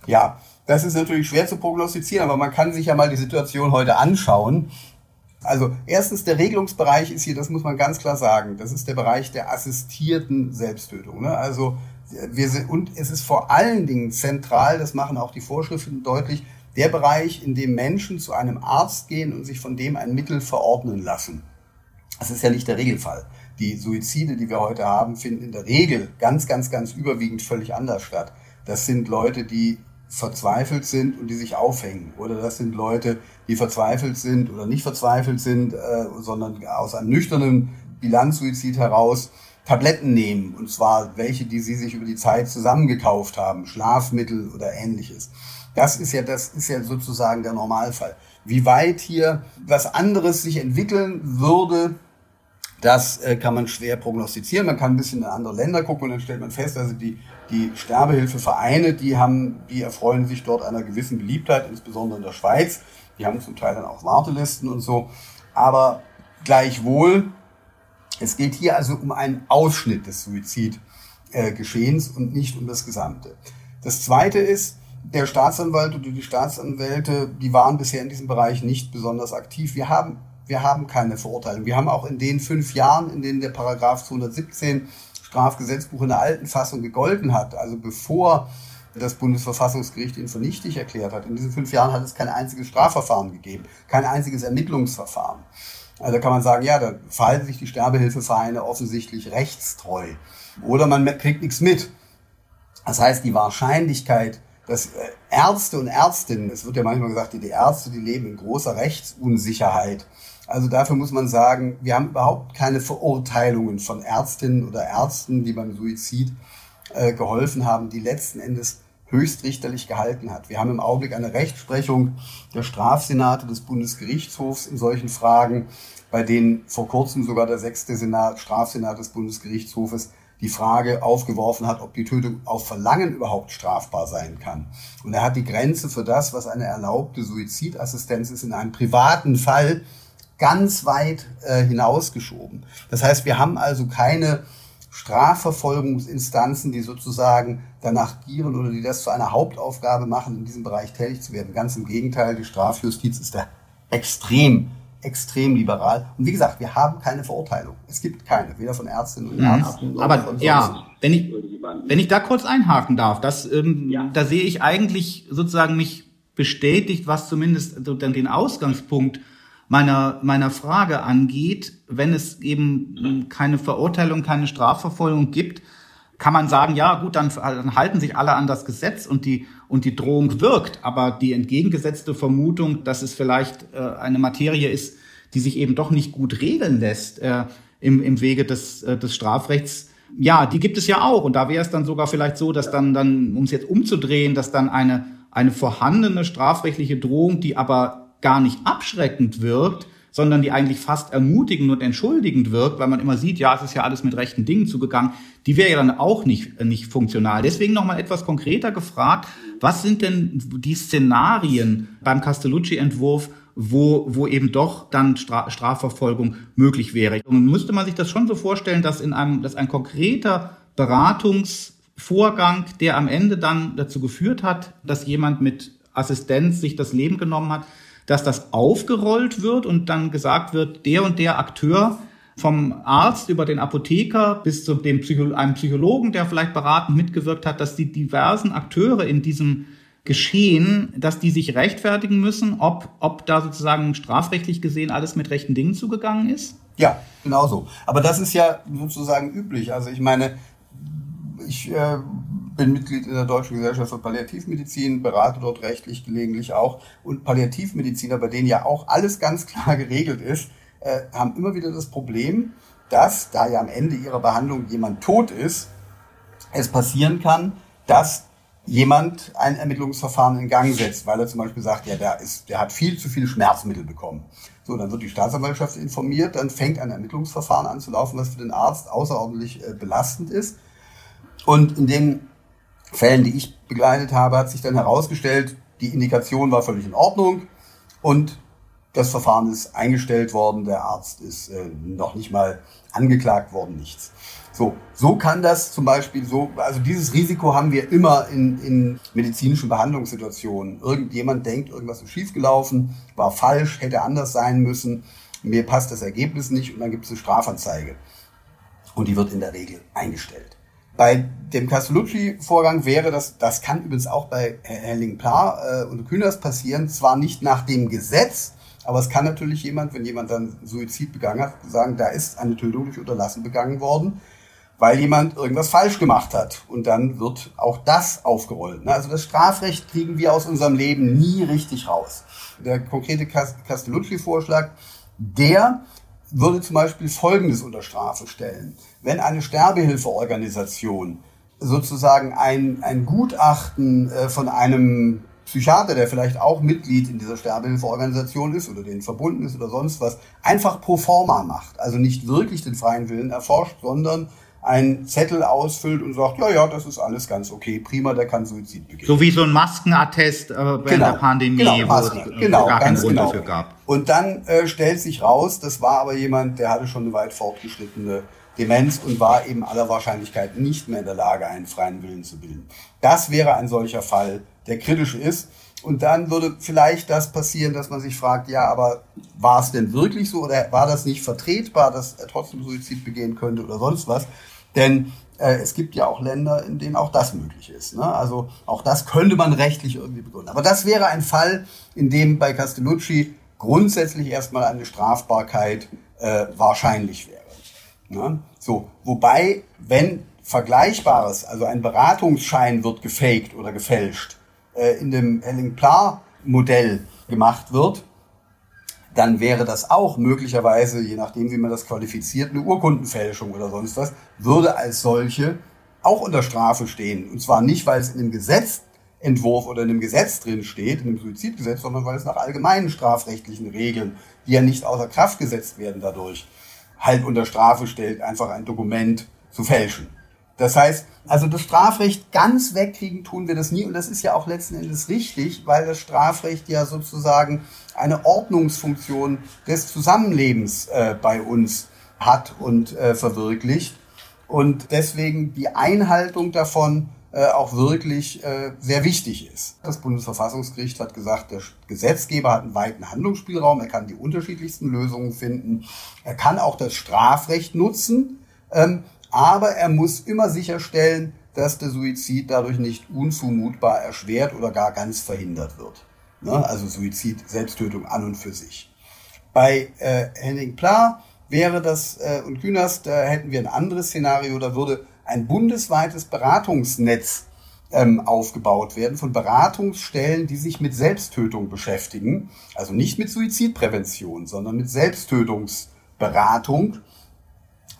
Ja, das ist natürlich schwer zu prognostizieren, aber man kann sich ja mal die Situation heute anschauen. Also erstens, der Regelungsbereich ist hier, das muss man ganz klar sagen, das ist der Bereich der assistierten Selbsttötung. Ne? Also wir sind, und es ist vor allen Dingen zentral, das machen auch die Vorschriften deutlich, der Bereich, in dem Menschen zu einem Arzt gehen und sich von dem ein Mittel verordnen lassen. Das ist ja nicht der Regelfall. Die Suizide, die wir heute haben, finden in der Regel ganz, ganz, ganz überwiegend völlig anders statt. Das sind Leute, die verzweifelt sind und die sich aufhängen. Oder das sind Leute, die verzweifelt sind oder nicht verzweifelt sind, äh, sondern aus einem nüchternen Bilanzsuizid heraus Tabletten nehmen. Und zwar welche, die sie sich über die Zeit zusammengekauft haben, Schlafmittel oder ähnliches. Das ist ja, das ist ja sozusagen der Normalfall. Wie weit hier was anderes sich entwickeln würde, das äh, kann man schwer prognostizieren. Man kann ein bisschen in andere Länder gucken und dann stellt man fest, also die, die Sterbehilfevereine, die haben, die erfreuen sich dort einer gewissen Beliebtheit, insbesondere in der Schweiz. Die haben zum Teil dann auch Wartelisten und so. Aber gleichwohl, es geht hier also um einen Ausschnitt des Suizidgeschehens äh, und nicht um das Gesamte. Das zweite ist, der Staatsanwalt oder die Staatsanwälte, die waren bisher in diesem Bereich nicht besonders aktiv. Wir haben wir haben keine Verurteilung. Wir haben auch in den fünf Jahren, in denen der Paragraph 217 Strafgesetzbuch in der alten Fassung gegolten hat, also bevor das Bundesverfassungsgericht ihn für nichtig erklärt hat. In diesen fünf Jahren hat es kein einziges Strafverfahren gegeben, kein einziges Ermittlungsverfahren. Also kann man sagen, ja, da verhalten sich die Sterbehilfevereine offensichtlich rechtstreu. Oder man kriegt nichts mit. Das heißt, die Wahrscheinlichkeit, dass äh, Ärzte und Ärztinnen, es wird ja manchmal gesagt, die Ärzte, die leben in großer Rechtsunsicherheit, also dafür muss man sagen, wir haben überhaupt keine Verurteilungen von Ärztinnen oder Ärzten, die beim Suizid äh, geholfen haben, die letzten Endes höchstrichterlich gehalten hat. Wir haben im Augenblick eine Rechtsprechung der Strafsenate des Bundesgerichtshofs in solchen Fragen, bei denen vor kurzem sogar der sechste Senat, Strafsenat des Bundesgerichtshofes die Frage aufgeworfen hat, ob die Tötung auf Verlangen überhaupt strafbar sein kann. Und er hat die Grenze für das, was eine erlaubte Suizidassistenz ist, in einem privaten Fall ganz weit äh, hinausgeschoben. Das heißt, wir haben also keine Strafverfolgungsinstanzen, die sozusagen danach gieren oder die das zu einer Hauptaufgabe machen, in diesem Bereich tätig zu werden. Ganz im Gegenteil, die Strafjustiz ist da extrem, extrem liberal. Und wie gesagt, wir haben keine Verurteilung. Es gibt keine, weder von Ärztinnen und mhm. Ärzten. noch Aber von ja, wenn ich, wenn ich da kurz einhaken darf, das, ähm, ja. da sehe ich eigentlich sozusagen mich bestätigt, was zumindest den Ausgangspunkt meiner, meiner Frage angeht, wenn es eben keine Verurteilung, keine Strafverfolgung gibt, kann man sagen, ja gut, dann, dann halten sich alle an das Gesetz und die, und die Drohung wirkt. Aber die entgegengesetzte Vermutung, dass es vielleicht äh, eine Materie ist, die sich eben doch nicht gut regeln lässt äh, im, im Wege des, äh, des Strafrechts, ja, die gibt es ja auch. Und da wäre es dann sogar vielleicht so, dass dann, dann um es jetzt umzudrehen, dass dann eine, eine vorhandene strafrechtliche Drohung, die aber gar nicht abschreckend wirkt, sondern die eigentlich fast ermutigend und entschuldigend wirkt, weil man immer sieht, ja, es ist ja alles mit rechten Dingen zugegangen, die wäre ja dann auch nicht, äh, nicht funktional. Deswegen nochmal etwas konkreter gefragt, was sind denn die Szenarien beim Castellucci-Entwurf, wo, wo eben doch dann Stra Strafverfolgung möglich wäre. Und müsste man sich das schon so vorstellen, dass in einem, dass ein konkreter Beratungsvorgang, der am Ende dann dazu geführt hat, dass jemand mit Assistenz sich das Leben genommen hat, dass das aufgerollt wird und dann gesagt wird, der und der Akteur vom Arzt über den Apotheker bis zu dem Psycho einem Psychologen, der vielleicht beratend mitgewirkt hat, dass die diversen Akteure in diesem Geschehen, dass die sich rechtfertigen müssen, ob, ob da sozusagen strafrechtlich gesehen alles mit rechten Dingen zugegangen ist? Ja, genau so. Aber das ist ja sozusagen üblich. Also ich meine, ich äh, bin Mitglied in der Deutschen Gesellschaft für Palliativmedizin, berate dort rechtlich gelegentlich auch. Und Palliativmediziner, bei denen ja auch alles ganz klar geregelt ist, äh, haben immer wieder das Problem, dass, da ja am Ende ihrer Behandlung jemand tot ist, es passieren kann, dass jemand ein Ermittlungsverfahren in Gang setzt, weil er zum Beispiel sagt, ja, der, ist, der hat viel zu viele Schmerzmittel bekommen. So, dann wird die Staatsanwaltschaft informiert, dann fängt ein Ermittlungsverfahren an zu laufen, was für den Arzt außerordentlich äh, belastend ist. Und in den Fällen, die ich begleitet habe, hat sich dann herausgestellt, die Indikation war völlig in Ordnung und das Verfahren ist eingestellt worden, der Arzt ist äh, noch nicht mal angeklagt worden, nichts. So, so kann das zum Beispiel so, also dieses Risiko haben wir immer in, in medizinischen Behandlungssituationen. Irgendjemand denkt, irgendwas ist schiefgelaufen, war falsch, hätte anders sein müssen, mir passt das Ergebnis nicht und dann gibt es eine Strafanzeige. Und die wird in der Regel eingestellt. Bei dem Castellucci-Vorgang wäre das, das kann übrigens auch bei Helling-Pla äh, und Kühners passieren, zwar nicht nach dem Gesetz, aber es kann natürlich jemand, wenn jemand dann Suizid begangen hat, sagen, da ist eine Tötung durch Unterlassen begangen worden, weil jemand irgendwas falsch gemacht hat. Und dann wird auch das aufgerollt. Ne? Also das Strafrecht kriegen wir aus unserem Leben nie richtig raus. Der konkrete Castellucci-Vorschlag, der würde zum Beispiel Folgendes unter Strafe stellen. Wenn eine Sterbehilfeorganisation sozusagen ein, ein Gutachten äh, von einem Psychiater, der vielleicht auch Mitglied in dieser Sterbehilfeorganisation ist oder denen verbunden ist oder sonst was, einfach pro forma macht. Also nicht wirklich den freien Willen erforscht, sondern einen Zettel ausfüllt und sagt, ja, ja, das ist alles ganz okay, prima, der kann Suizid begehen. So wie so ein Maskenattest äh, während genau, der Pandemie, genau, wo Masken, es äh, genau, gar keinen Grund genau. dafür gab. Und dann äh, stellt sich raus, das war aber jemand, der hatte schon eine weit fortgeschrittene Demenz und war eben aller Wahrscheinlichkeit nicht mehr in der Lage, einen freien Willen zu bilden. Das wäre ein solcher Fall, der kritisch ist. Und dann würde vielleicht das passieren, dass man sich fragt, ja, aber war es denn wirklich so oder war das nicht vertretbar, dass er trotzdem Suizid begehen könnte oder sonst was? Denn äh, es gibt ja auch Länder, in denen auch das möglich ist. Ne? Also auch das könnte man rechtlich irgendwie begründen. Aber das wäre ein Fall, in dem bei Castellucci grundsätzlich erstmal eine Strafbarkeit äh, wahrscheinlich wäre. Ne? So, wobei, wenn Vergleichbares, also ein Beratungsschein wird gefaked oder gefälscht, äh, in dem Helling-Pla-Modell gemacht wird, dann wäre das auch möglicherweise, je nachdem, wie man das qualifiziert, eine Urkundenfälschung oder sonst was, würde als solche auch unter Strafe stehen. Und zwar nicht, weil es in dem Gesetzentwurf oder in dem Gesetz drin steht, in dem Suizidgesetz, sondern weil es nach allgemeinen strafrechtlichen Regeln, die ja nicht außer Kraft gesetzt werden dadurch, halt unter Strafe stellt, einfach ein Dokument zu fälschen. Das heißt, also das Strafrecht ganz wegkriegen tun wir das nie und das ist ja auch letzten Endes richtig, weil das Strafrecht ja sozusagen eine Ordnungsfunktion des Zusammenlebens äh, bei uns hat und äh, verwirklicht und deswegen die Einhaltung davon äh, auch wirklich äh, sehr wichtig ist. Das Bundesverfassungsgericht hat gesagt, der Gesetzgeber hat einen weiten Handlungsspielraum, er kann die unterschiedlichsten Lösungen finden, er kann auch das Strafrecht nutzen. Ähm, aber er muss immer sicherstellen, dass der Suizid dadurch nicht unzumutbar erschwert oder gar ganz verhindert wird. Ne? Also Suizid, Selbsttötung an und für sich. Bei äh, Henning Pla wäre das äh, und Künast, da hätten wir ein anderes Szenario, da würde ein bundesweites Beratungsnetz ähm, aufgebaut werden von Beratungsstellen, die sich mit Selbsttötung beschäftigen. Also nicht mit Suizidprävention, sondern mit Selbsttötungsberatung.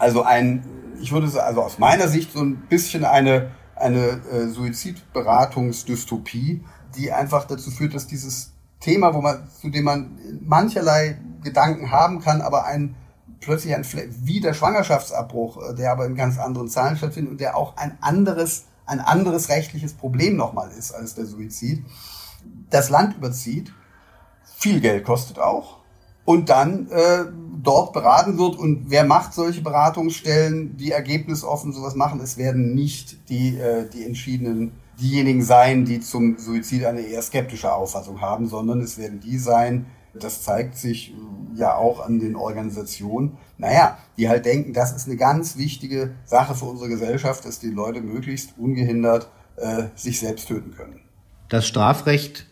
Also ein ich würde sagen, also aus meiner Sicht so ein bisschen eine, eine äh, Suizidberatungsdystopie, die einfach dazu führt, dass dieses Thema, wo man, zu dem man mancherlei Gedanken haben kann, aber ein plötzlich ein wie der Schwangerschaftsabbruch, äh, der aber in ganz anderen Zahlen stattfindet und der auch ein anderes, ein anderes rechtliches Problem nochmal ist als der Suizid, das Land überzieht, viel Geld kostet auch. Und dann äh, dort beraten wird. Und wer macht solche Beratungsstellen, die ergebnisoffen sowas machen? Es werden nicht die, äh, die entschiedenen, diejenigen sein, die zum Suizid eine eher skeptische Auffassung haben, sondern es werden die sein, das zeigt sich ja auch an den Organisationen, naja, die halt denken, das ist eine ganz wichtige Sache für unsere Gesellschaft, dass die Leute möglichst ungehindert äh, sich selbst töten können. Das Strafrecht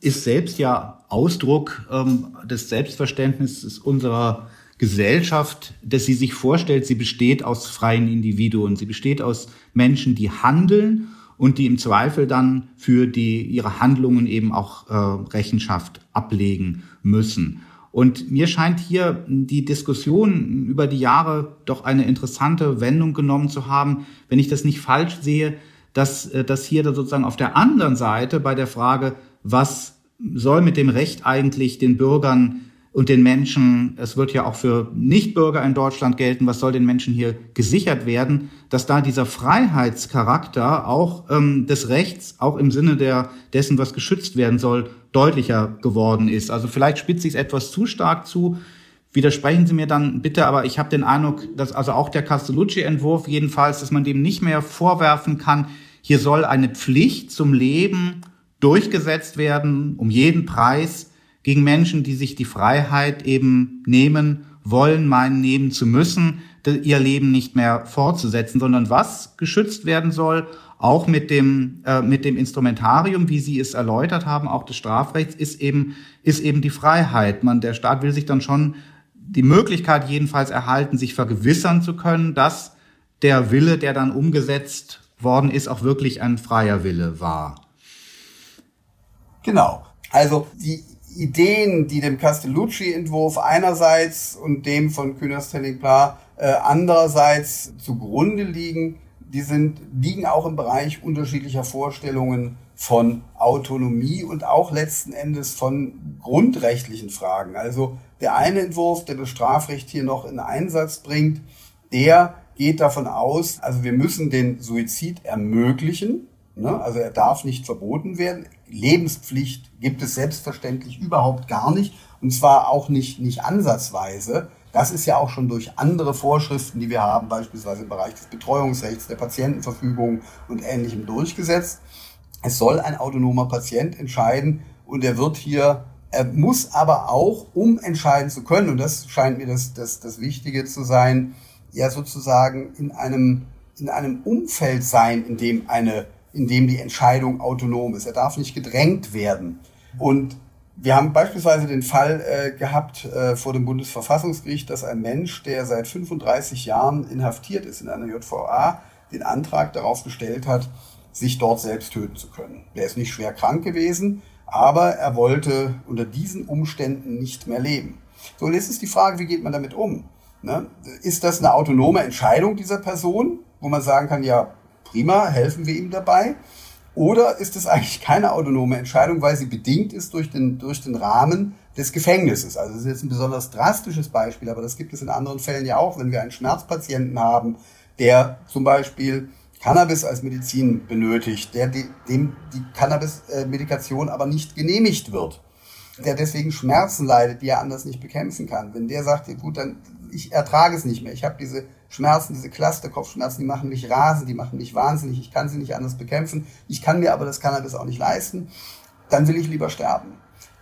ist selbst ja Ausdruck ähm, des Selbstverständnisses unserer Gesellschaft, dass sie sich vorstellt, sie besteht aus freien Individuen, sie besteht aus Menschen, die handeln und die im Zweifel dann für die ihre Handlungen eben auch äh, Rechenschaft ablegen müssen. Und mir scheint hier die Diskussion über die Jahre doch eine interessante Wendung genommen zu haben, wenn ich das nicht falsch sehe, dass, äh, dass hier sozusagen auf der anderen Seite bei der Frage, was soll mit dem Recht eigentlich den Bürgern und den Menschen, es wird ja auch für Nichtbürger in Deutschland gelten, was soll den Menschen hier gesichert werden, dass da dieser Freiheitscharakter auch ähm, des Rechts, auch im Sinne der, dessen, was geschützt werden soll, deutlicher geworden ist. Also vielleicht spitze ich es etwas zu stark zu. Widersprechen Sie mir dann bitte, aber ich habe den Eindruck, dass also auch der Castellucci-Entwurf jedenfalls, dass man dem nicht mehr vorwerfen kann, hier soll eine Pflicht zum Leben durchgesetzt werden, um jeden Preis gegen Menschen, die sich die Freiheit eben nehmen wollen, meinen nehmen zu müssen, ihr Leben nicht mehr fortzusetzen, sondern was geschützt werden soll, auch mit dem, äh, mit dem Instrumentarium, wie Sie es erläutert haben, auch des Strafrechts, ist eben, ist eben die Freiheit. Man, der Staat will sich dann schon die Möglichkeit jedenfalls erhalten, sich vergewissern zu können, dass der Wille, der dann umgesetzt worden ist, auch wirklich ein freier Wille war. Genau. Also die Ideen, die dem Castellucci-Entwurf einerseits und dem von Kühners-Telling-Pla äh, andererseits zugrunde liegen, die sind, liegen auch im Bereich unterschiedlicher Vorstellungen von Autonomie und auch letzten Endes von grundrechtlichen Fragen. Also der eine Entwurf, der das Strafrecht hier noch in Einsatz bringt, der geht davon aus, also wir müssen den Suizid ermöglichen. Ne? Also er darf nicht verboten werden. Lebenspflicht gibt es selbstverständlich überhaupt gar nicht. Und zwar auch nicht, nicht ansatzweise. Das ist ja auch schon durch andere Vorschriften, die wir haben, beispielsweise im Bereich des Betreuungsrechts, der Patientenverfügung und Ähnlichem durchgesetzt. Es soll ein autonomer Patient entscheiden und er wird hier, er muss aber auch, um entscheiden zu können, und das scheint mir das, das, das Wichtige zu sein, ja sozusagen in einem, in einem Umfeld sein, in dem eine in dem die Entscheidung autonom ist. Er darf nicht gedrängt werden. Und wir haben beispielsweise den Fall äh, gehabt äh, vor dem Bundesverfassungsgericht, dass ein Mensch, der seit 35 Jahren inhaftiert ist in einer JVA, den Antrag darauf gestellt hat, sich dort selbst töten zu können. Der ist nicht schwer krank gewesen, aber er wollte unter diesen Umständen nicht mehr leben. So, und jetzt ist die Frage, wie geht man damit um? Ne? Ist das eine autonome Entscheidung dieser Person, wo man sagen kann, ja, prima, helfen wir ihm dabei? Oder ist es eigentlich keine autonome Entscheidung, weil sie bedingt ist durch den, durch den Rahmen des Gefängnisses? Also das ist jetzt ein besonders drastisches Beispiel, aber das gibt es in anderen Fällen ja auch, wenn wir einen Schmerzpatienten haben, der zum Beispiel Cannabis als Medizin benötigt, der dem die Cannabis-Medikation aber nicht genehmigt wird, der deswegen Schmerzen leidet, die er anders nicht bekämpfen kann. Wenn der sagt, gut, dann ich ertrage es nicht mehr, ich habe diese Schmerzen, diese Cluster-Kopfschmerzen, die machen mich rasend, die machen mich wahnsinnig, ich kann sie nicht anders bekämpfen, ich kann mir aber das Cannabis auch nicht leisten, dann will ich lieber sterben.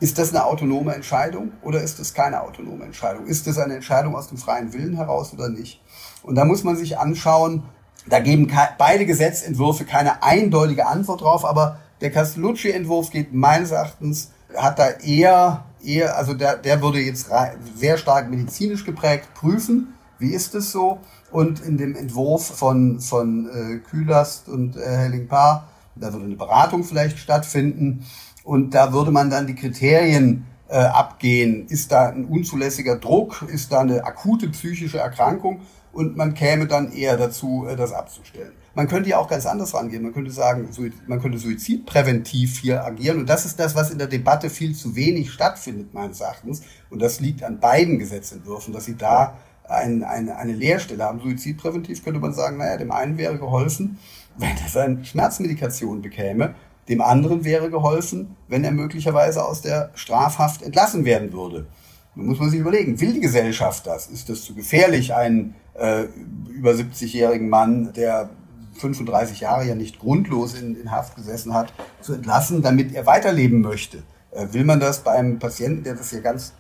Ist das eine autonome Entscheidung oder ist das keine autonome Entscheidung? Ist das eine Entscheidung aus dem freien Willen heraus oder nicht? Und da muss man sich anschauen, da geben beide Gesetzentwürfe keine eindeutige Antwort drauf, aber der Castellucci-Entwurf geht meines Erachtens, hat da eher, eher also der, der würde jetzt sehr stark medizinisch geprägt prüfen, wie ist es so? Und in dem Entwurf von, von äh, Kühlast und äh, Helling-Paar, da würde eine Beratung vielleicht stattfinden. Und da würde man dann die Kriterien äh, abgehen. Ist da ein unzulässiger Druck? Ist da eine akute psychische Erkrankung? Und man käme dann eher dazu, äh, das abzustellen. Man könnte ja auch ganz anders rangehen. Man könnte sagen, man könnte suizidpräventiv hier agieren. Und das ist das, was in der Debatte viel zu wenig stattfindet, meines Erachtens. Und das liegt an beiden Gesetzentwürfen, dass sie da ein, eine, eine Leerstelle haben. Suizidpräventiv könnte man sagen, naja, dem einen wäre geholfen, wenn er seine Schmerzmedikation bekäme, Dem anderen wäre geholfen, wenn er möglicherweise aus der Strafhaft entlassen werden würde. Nun muss man sich überlegen, will die Gesellschaft das? Ist das zu gefährlich, einen äh, über 70-jährigen Mann, der 35 Jahre ja nicht grundlos in, in Haft gesessen hat, zu entlassen, damit er weiterleben möchte? Äh, will man das bei einem Patienten, der das ja ganz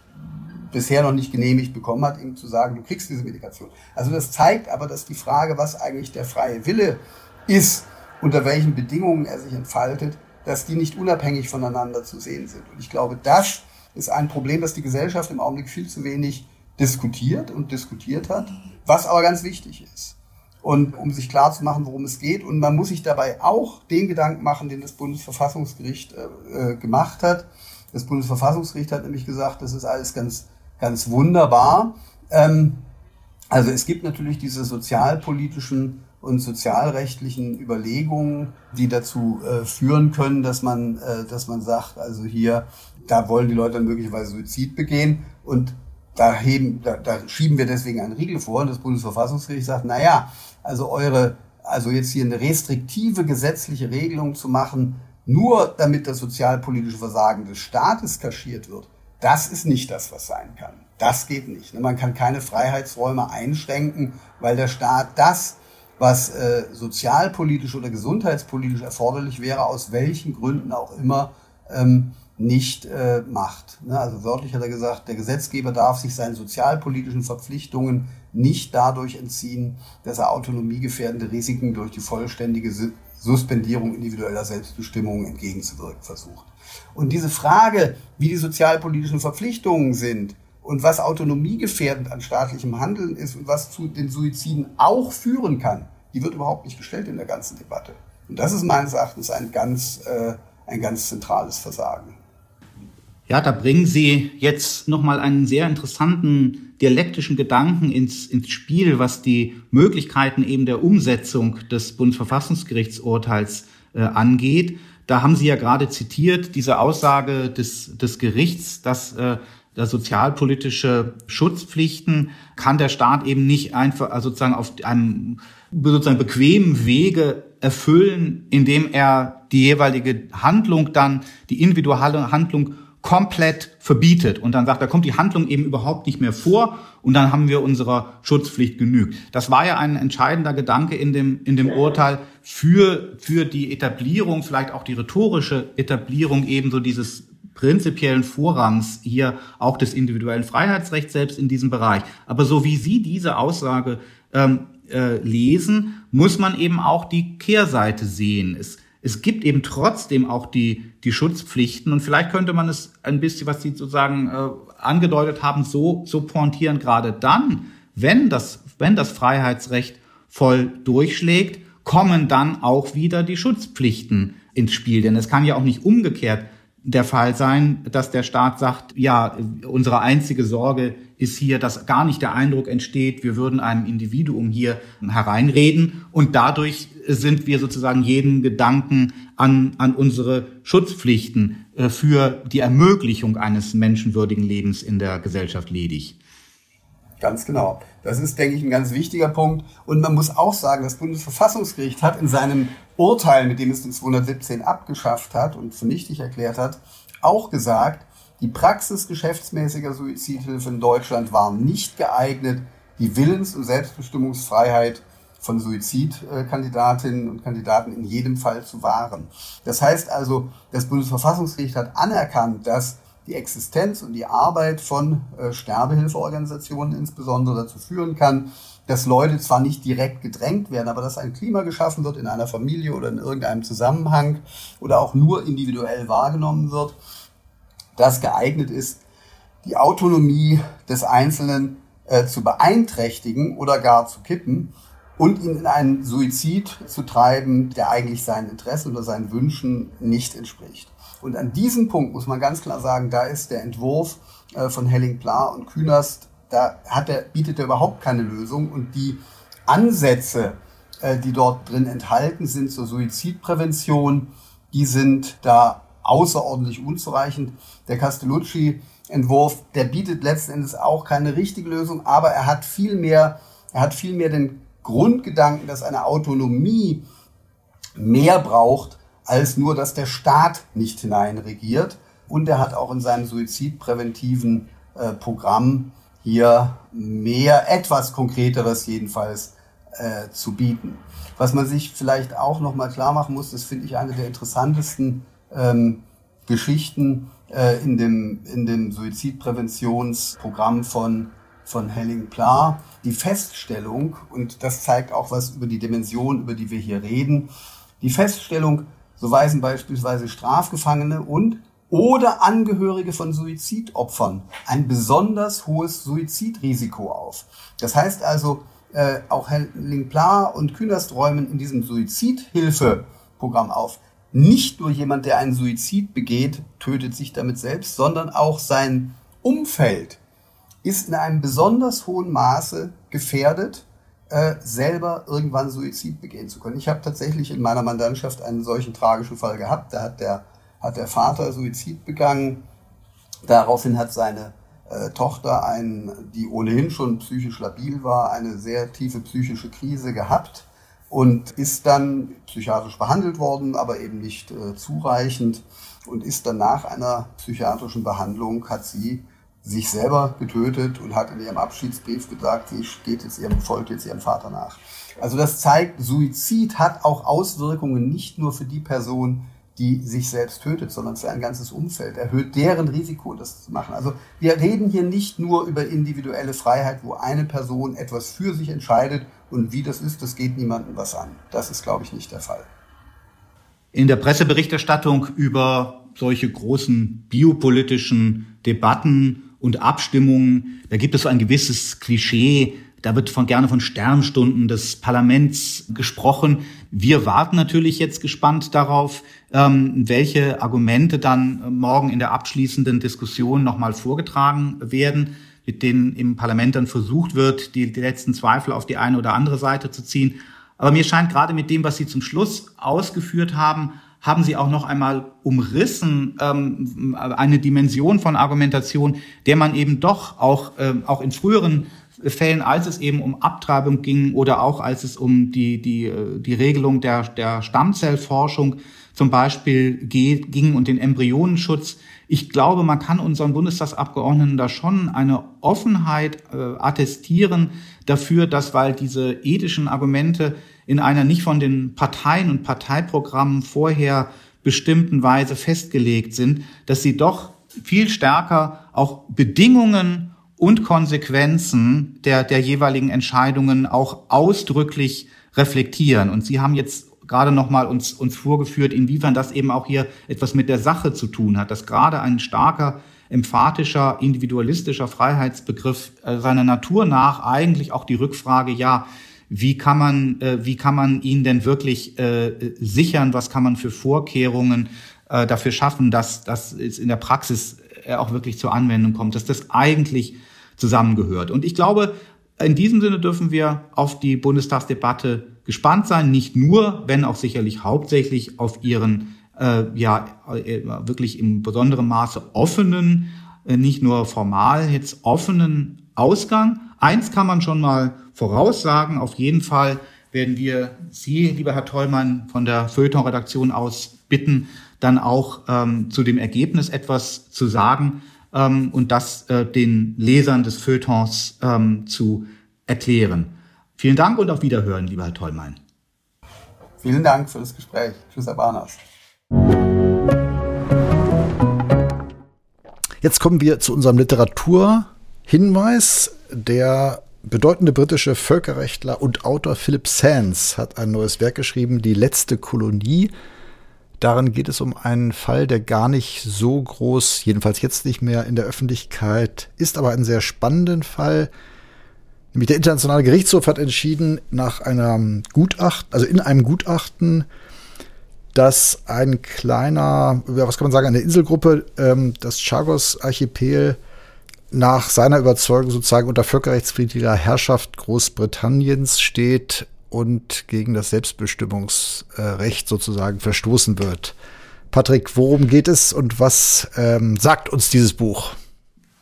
bisher noch nicht genehmigt bekommen hat, ihm zu sagen, du kriegst diese Medikation. Also das zeigt aber, dass die Frage, was eigentlich der freie Wille ist, unter welchen Bedingungen er sich entfaltet, dass die nicht unabhängig voneinander zu sehen sind. Und ich glaube, das ist ein Problem, das die Gesellschaft im Augenblick viel zu wenig diskutiert und diskutiert hat, was aber ganz wichtig ist. Und um sich klar zu machen, worum es geht. Und man muss sich dabei auch den Gedanken machen, den das Bundesverfassungsgericht äh, äh gemacht hat. Das Bundesverfassungsgericht hat nämlich gesagt, das ist alles ganz, ganz wunderbar. Ähm, also es gibt natürlich diese sozialpolitischen und sozialrechtlichen Überlegungen, die dazu äh, führen können, dass man, äh, dass man sagt, also hier, da wollen die Leute dann möglicherweise Suizid begehen und da, heben, da, da schieben wir deswegen einen Riegel vor und das Bundesverfassungsgericht sagt, na ja, also eure, also jetzt hier eine restriktive gesetzliche Regelung zu machen, nur damit das sozialpolitische Versagen des Staates kaschiert wird, das ist nicht das, was sein kann. Das geht nicht. Man kann keine Freiheitsräume einschränken, weil der Staat das was äh, sozialpolitisch oder gesundheitspolitisch erforderlich wäre, aus welchen Gründen auch immer, ähm, nicht äh, macht. Ne? Also wörtlich hat er gesagt, der Gesetzgeber darf sich seinen sozialpolitischen Verpflichtungen nicht dadurch entziehen, dass er autonomiegefährdende Risiken durch die vollständige Suspendierung individueller Selbstbestimmung entgegenzuwirken versucht. Und diese Frage, wie die sozialpolitischen Verpflichtungen sind, und was autonomiegefährdend an staatlichem Handeln ist und was zu den Suiziden auch führen kann, die wird überhaupt nicht gestellt in der ganzen Debatte. Und das ist meines Erachtens ein ganz, äh, ein ganz zentrales Versagen. Ja, da bringen Sie jetzt nochmal einen sehr interessanten dialektischen Gedanken ins, ins Spiel, was die Möglichkeiten eben der Umsetzung des Bundesverfassungsgerichtsurteils äh, angeht. Da haben Sie ja gerade zitiert, diese Aussage des, des Gerichts, dass äh, sozialpolitische Schutzpflichten kann der Staat eben nicht einfach also sozusagen auf einem sozusagen bequemen Wege erfüllen, indem er die jeweilige Handlung dann, die individuelle Handlung komplett verbietet und dann sagt, da kommt die Handlung eben überhaupt nicht mehr vor und dann haben wir unserer Schutzpflicht genügt. Das war ja ein entscheidender Gedanke in dem, in dem Urteil für, für die Etablierung, vielleicht auch die rhetorische Etablierung ebenso dieses prinzipiellen Vorrangs hier auch des individuellen Freiheitsrechts selbst in diesem Bereich. Aber so wie Sie diese Aussage ähm, äh, lesen, muss man eben auch die Kehrseite sehen. Es, es gibt eben trotzdem auch die, die Schutzpflichten und vielleicht könnte man es ein bisschen, was Sie sozusagen äh, angedeutet haben, so, so pointieren, gerade dann, wenn das, wenn das Freiheitsrecht voll durchschlägt, kommen dann auch wieder die Schutzpflichten ins Spiel. Denn es kann ja auch nicht umgekehrt der Fall sein, dass der Staat sagt, ja, unsere einzige Sorge ist hier, dass gar nicht der Eindruck entsteht, wir würden einem Individuum hier hereinreden und dadurch sind wir sozusagen jeden Gedanken an, an unsere Schutzpflichten äh, für die Ermöglichung eines menschenwürdigen Lebens in der Gesellschaft ledig. Ganz genau. Das ist, denke ich, ein ganz wichtiger Punkt. Und man muss auch sagen, das Bundesverfassungsgericht hat in seinem Urteil, mit dem es den 217 abgeschafft hat und für nichtig erklärt hat, auch gesagt, die Praxis geschäftsmäßiger Suizidhilfe in Deutschland war nicht geeignet, die Willens- und Selbstbestimmungsfreiheit von Suizidkandidatinnen und Kandidaten in jedem Fall zu wahren. Das heißt also, das Bundesverfassungsgericht hat anerkannt, dass die Existenz und die Arbeit von äh, Sterbehilfeorganisationen insbesondere dazu führen kann, dass Leute zwar nicht direkt gedrängt werden, aber dass ein Klima geschaffen wird in einer Familie oder in irgendeinem Zusammenhang oder auch nur individuell wahrgenommen wird, das geeignet ist, die Autonomie des Einzelnen äh, zu beeinträchtigen oder gar zu kippen und ihn in einen Suizid zu treiben, der eigentlich seinen Interessen oder seinen Wünschen nicht entspricht. Und an diesem Punkt muss man ganz klar sagen, da ist der Entwurf äh, von Helling Pla und Künast, da hat er, bietet er überhaupt keine Lösung. Und die Ansätze, äh, die dort drin enthalten sind zur Suizidprävention, die sind da außerordentlich unzureichend. Der Castellucci-Entwurf, der bietet letzten Endes auch keine richtige Lösung, aber er hat viel mehr, er hat viel mehr den Grundgedanken, dass eine Autonomie mehr braucht als nur, dass der Staat nicht hineinregiert. Und er hat auch in seinem suizidpräventiven äh, Programm hier mehr, etwas Konkreteres jedenfalls äh, zu bieten. Was man sich vielleicht auch nochmal klar machen muss, das finde ich eine der interessantesten ähm, Geschichten äh, in, dem, in dem Suizidpräventionsprogramm von, von Henning Pla. Die Feststellung, und das zeigt auch was über die Dimension, über die wir hier reden, die Feststellung, so weisen beispielsweise Strafgefangene und oder Angehörige von Suizidopfern ein besonders hohes Suizidrisiko auf. Das heißt also, äh, auch Henning Pla und Künast räumen in diesem Suizidhilfeprogramm auf. Nicht nur jemand, der einen Suizid begeht, tötet sich damit selbst, sondern auch sein Umfeld ist in einem besonders hohen Maße gefährdet, äh, selber irgendwann Suizid begehen zu können. Ich habe tatsächlich in meiner Mandantschaft einen solchen tragischen Fall gehabt. Da hat der, hat der Vater Suizid begangen. Daraufhin hat seine äh, Tochter, ein, die ohnehin schon psychisch labil war, eine sehr tiefe psychische Krise gehabt und ist dann psychiatrisch behandelt worden, aber eben nicht äh, zureichend und ist dann nach einer psychiatrischen Behandlung, hat sie sich selber getötet und hat in ihrem Abschiedsbrief gesagt, sie geht jetzt ihrem, folgt jetzt ihrem Vater nach. Also das zeigt, Suizid hat auch Auswirkungen nicht nur für die Person, die sich selbst tötet, sondern für ein ganzes Umfeld, erhöht deren Risiko, das zu machen. Also wir reden hier nicht nur über individuelle Freiheit, wo eine Person etwas für sich entscheidet und wie das ist, das geht niemandem was an. Das ist, glaube ich, nicht der Fall. In der Presseberichterstattung über solche großen biopolitischen Debatten und Abstimmungen, da gibt es so ein gewisses Klischee, da wird von gerne von Sternstunden des Parlaments gesprochen. Wir warten natürlich jetzt gespannt darauf, ähm, welche Argumente dann morgen in der abschließenden Diskussion nochmal vorgetragen werden, mit denen im Parlament dann versucht wird, die, die letzten Zweifel auf die eine oder andere Seite zu ziehen. Aber mir scheint gerade mit dem, was Sie zum Schluss ausgeführt haben, haben Sie auch noch einmal umrissen ähm, eine Dimension von Argumentation, der man eben doch auch, ähm, auch in früheren Fällen, als es eben um Abtreibung ging oder auch als es um die, die, äh, die Regelung der, der Stammzellforschung zum Beispiel geht, ging und den Embryonenschutz. Ich glaube, man kann unseren Bundestagsabgeordneten da schon eine Offenheit äh, attestieren dafür, dass weil diese ethischen Argumente in einer nicht von den Parteien und Parteiprogrammen vorher bestimmten Weise festgelegt sind, dass sie doch viel stärker auch Bedingungen und Konsequenzen der, der jeweiligen Entscheidungen auch ausdrücklich reflektieren. Und Sie haben jetzt gerade nochmal uns, uns vorgeführt, inwiefern das eben auch hier etwas mit der Sache zu tun hat, dass gerade ein starker, emphatischer, individualistischer Freiheitsbegriff äh, seiner Natur nach eigentlich auch die Rückfrage, ja, wie kann man, äh, wie kann man ihn denn wirklich äh, sichern, was kann man für Vorkehrungen äh, dafür schaffen, dass, dass es in der Praxis äh, auch wirklich zur Anwendung kommt, dass das eigentlich zusammengehört. Und ich glaube, in diesem Sinne dürfen wir auf die Bundestagsdebatte gespannt sein, nicht nur, wenn auch sicherlich hauptsächlich auf ihren äh, ja äh, wirklich im besonderen Maße offenen, äh, nicht nur formal jetzt offenen Ausgang. Eins kann man schon mal voraussagen, auf jeden Fall werden wir Sie, lieber Herr Tollmann, von der Feuilleton-Redaktion aus bitten, dann auch ähm, zu dem Ergebnis etwas zu sagen ähm, und das äh, den Lesern des Feuilletons ähm, zu erklären. Vielen Dank und auf Wiederhören, lieber Herr Tollmein. Vielen Dank für das Gespräch. Tschüss, Herr Barnas. Jetzt kommen wir zu unserem Literaturhinweis. Der bedeutende britische Völkerrechtler und Autor Philip Sands hat ein neues Werk geschrieben, Die letzte Kolonie. Darin geht es um einen Fall, der gar nicht so groß, jedenfalls jetzt nicht mehr in der Öffentlichkeit ist, aber einen sehr spannenden Fall. Nämlich der Internationale Gerichtshof hat entschieden, nach einem Gutachten, also in einem Gutachten, dass ein kleiner, was kann man sagen, eine Inselgruppe, ähm, das Chagos-Archipel, nach seiner Überzeugung sozusagen unter völkerrechtsfriedlicher Herrschaft Großbritanniens steht und gegen das Selbstbestimmungsrecht sozusagen verstoßen wird. Patrick, worum geht es und was ähm, sagt uns dieses Buch?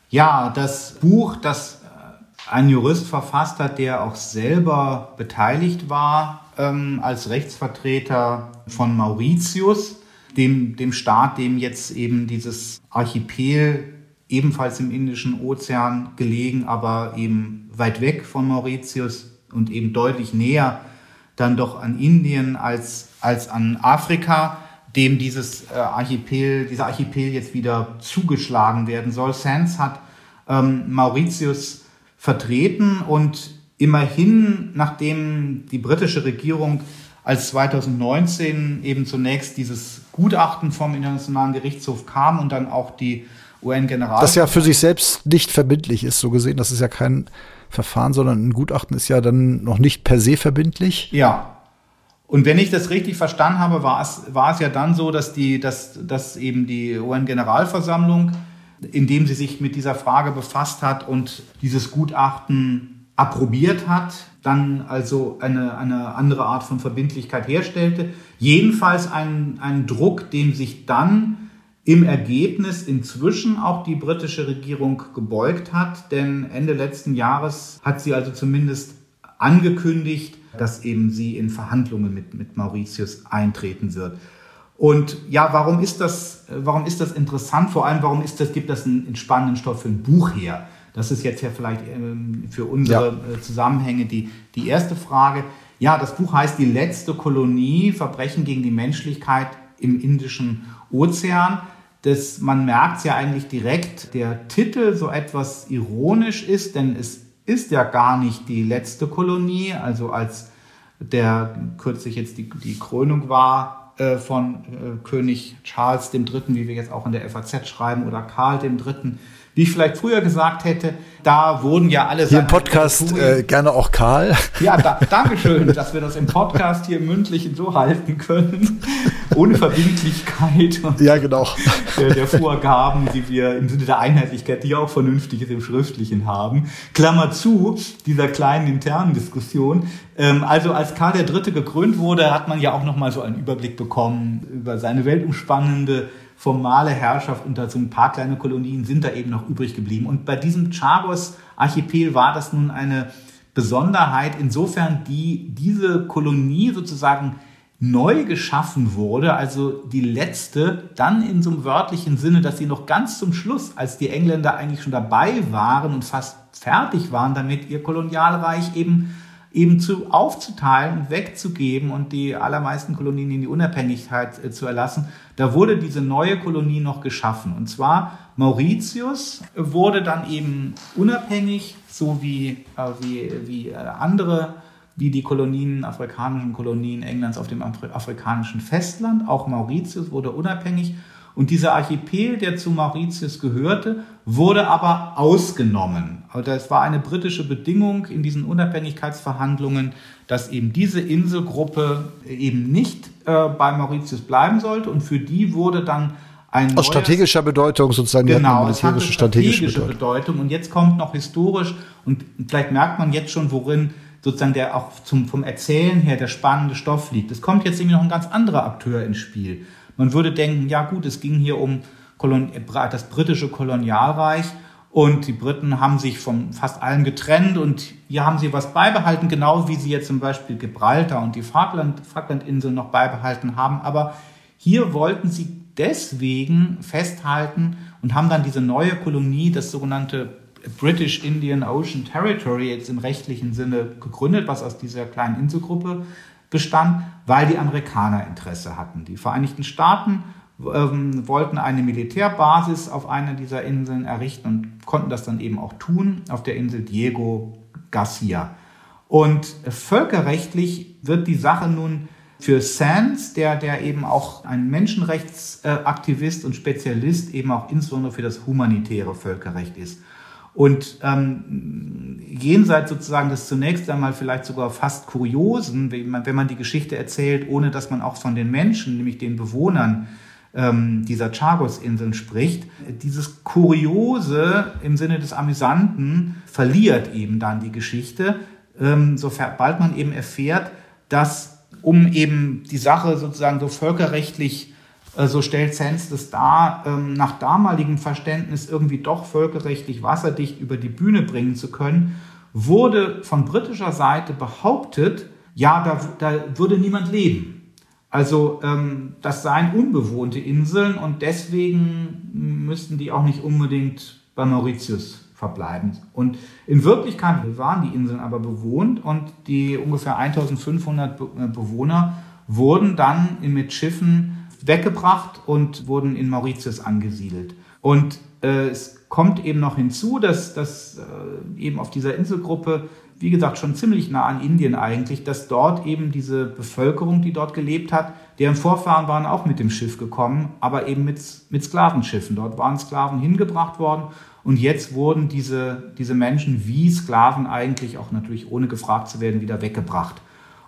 Ja, das Buch, das äh, ein Jurist verfasst hat, der auch selber beteiligt war ähm, als Rechtsvertreter von Mauritius, dem, dem Staat, dem jetzt eben dieses Archipel ebenfalls im Indischen Ozean gelegen, aber eben weit weg von Mauritius und eben deutlich näher dann doch an Indien als, als an Afrika, dem dieses äh, Archipel, dieser Archipel jetzt wieder zugeschlagen werden soll. Sands hat ähm, Mauritius vertreten und immerhin, nachdem die britische Regierung als 2019 eben zunächst dieses Gutachten vom Internationalen Gerichtshof kam und dann auch die UN-General. Das ja für sich selbst nicht verbindlich ist, so gesehen. Das ist ja kein Verfahren, sondern ein Gutachten ist ja dann noch nicht per se verbindlich. Ja. Und wenn ich das richtig verstanden habe, war es, war es ja dann so, dass, die, dass, dass eben die UN-Generalversammlung, indem sie sich mit dieser Frage befasst hat und dieses Gutachten approbiert hat, dann also eine, eine andere Art von Verbindlichkeit herstellte. Jedenfalls einen, einen Druck, dem sich dann im Ergebnis inzwischen auch die britische Regierung gebeugt hat, denn Ende letzten Jahres hat sie also zumindest angekündigt, dass eben sie in Verhandlungen mit, mit Mauritius eintreten wird. Und ja, warum ist das, warum ist das interessant? Vor allem, warum ist das, gibt das einen, spannenden Stoff für ein Buch her? Das ist jetzt ja vielleicht ähm, für unsere ja. Äh, Zusammenhänge die, die erste Frage. Ja, das Buch heißt Die letzte Kolonie, Verbrechen gegen die Menschlichkeit im Indischen Ozean dass man merkt ja eigentlich direkt, der Titel so etwas ironisch ist, denn es ist ja gar nicht die letzte Kolonie, also als der kürzlich jetzt die, die Krönung war äh, von äh, König Charles III., wie wir jetzt auch in der FAZ schreiben, oder Karl III., wie ich vielleicht früher gesagt hätte, da wurden ja alle Hier im Podcast äh, gerne auch Karl. Ja, da, Dankeschön, dass wir das im Podcast hier mündlich so halten können. Ohne Verbindlichkeit. Ja, genau. Der, der, Vorgaben, die wir im Sinne der Einheitlichkeit, die auch vernünftig ist im Schriftlichen haben. Klammer zu, dieser kleinen internen Diskussion. Ähm, also als Karl III. gekrönt wurde, hat man ja auch nochmal so einen Überblick bekommen über seine weltumspannende formale Herrschaft unter so ein paar kleine Kolonien sind da eben noch übrig geblieben. Und bei diesem Chagos-Archipel war das nun eine Besonderheit, insofern die diese Kolonie sozusagen neu geschaffen wurde, also die letzte, dann in so einem wörtlichen Sinne, dass sie noch ganz zum Schluss, als die Engländer eigentlich schon dabei waren und fast fertig waren damit, ihr Kolonialreich eben eben zu aufzuteilen und wegzugeben und die allermeisten Kolonien in die Unabhängigkeit äh, zu erlassen, da wurde diese neue Kolonie noch geschaffen. Und zwar Mauritius wurde dann eben unabhängig, so wie, äh, wie, wie äh, andere, wie die Kolonien, afrikanischen Kolonien Englands auf dem afrikanischen Festland. Auch Mauritius wurde unabhängig und dieser Archipel, der zu Mauritius gehörte, wurde aber ausgenommen. Also es war eine britische Bedingung in diesen Unabhängigkeitsverhandlungen, dass eben diese Inselgruppe eben nicht äh, bei Mauritius bleiben sollte. Und für die wurde dann ein aus strategischer Bedeutung sozusagen genau, militärische strategische, strategische Bedeutung. Bedeutung. Und jetzt kommt noch historisch und vielleicht merkt man jetzt schon, worin sozusagen der auch zum, vom Erzählen her der spannende Stoff liegt. Es kommt jetzt irgendwie noch ein ganz anderer Akteur ins Spiel. Man würde denken, ja gut, es ging hier um das britische Kolonialreich und die Briten haben sich von fast allem getrennt und hier haben sie was beibehalten, genau wie sie jetzt zum Beispiel Gibraltar und die Falkland, Falklandinseln noch beibehalten haben. Aber hier wollten sie deswegen festhalten und haben dann diese neue Kolonie, das sogenannte British Indian Ocean Territory, jetzt im rechtlichen Sinne gegründet, was aus dieser kleinen Inselgruppe bestand, weil die Amerikaner Interesse hatten. Die Vereinigten Staaten ähm, wollten eine Militärbasis auf einer dieser Inseln errichten und konnten das dann eben auch tun, auf der Insel Diego Garcia. Und völkerrechtlich wird die Sache nun für Sands, der, der eben auch ein Menschenrechtsaktivist und Spezialist eben auch insbesondere für das humanitäre Völkerrecht ist. Und ähm, jenseits sozusagen des zunächst einmal vielleicht sogar fast Kuriosen, wenn man, wenn man die Geschichte erzählt, ohne dass man auch von den Menschen, nämlich den Bewohnern ähm, dieser Chagos-Inseln spricht, dieses Kuriose im Sinne des Amüsanten verliert eben dann die Geschichte, ähm, sobald man eben erfährt, dass um eben die Sache sozusagen so völkerrechtlich so stellt Sens das dar, ähm, nach damaligem Verständnis irgendwie doch völkerrechtlich wasserdicht über die Bühne bringen zu können, wurde von britischer Seite behauptet, ja, da, da würde niemand leben. Also ähm, das seien unbewohnte Inseln und deswegen müssten die auch nicht unbedingt bei Mauritius verbleiben. Und in Wirklichkeit waren die Inseln aber bewohnt und die ungefähr 1500 äh, Bewohner wurden dann mit Schiffen weggebracht und wurden in Mauritius angesiedelt. Und äh, es kommt eben noch hinzu, dass, dass äh, eben auf dieser Inselgruppe, wie gesagt, schon ziemlich nah an Indien eigentlich, dass dort eben diese Bevölkerung, die dort gelebt hat, deren Vorfahren waren auch mit dem Schiff gekommen, aber eben mit, mit Sklavenschiffen. Dort waren Sklaven hingebracht worden und jetzt wurden diese, diese Menschen wie Sklaven eigentlich auch natürlich ohne gefragt zu werden wieder weggebracht.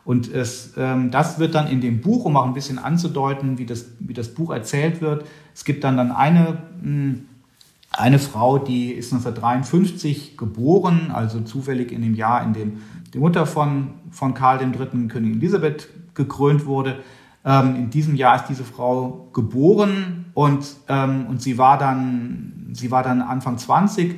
Und es, ähm, das wird dann in dem Buch, um auch ein bisschen anzudeuten, wie das, wie das Buch erzählt wird. Es gibt dann, dann eine, hm, eine Frau, die ist 1953 geboren, also zufällig in dem Jahr, in dem die Mutter von, von Karl III., Königin Elisabeth, gekrönt wurde. Ähm, in diesem Jahr ist diese Frau geboren und, ähm, und sie, war dann, sie war dann Anfang 20,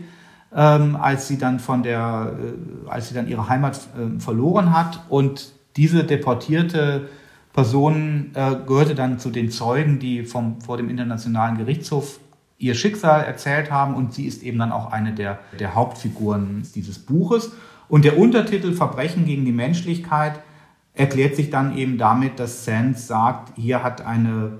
ähm, als sie dann von der, äh, als sie dann ihre Heimat äh, verloren hat und diese deportierte Person äh, gehörte dann zu den Zeugen, die vom, vor dem Internationalen Gerichtshof ihr Schicksal erzählt haben und sie ist eben dann auch eine der, der Hauptfiguren dieses Buches. Und der Untertitel Verbrechen gegen die Menschlichkeit erklärt sich dann eben damit, dass Sands sagt, hier hat eine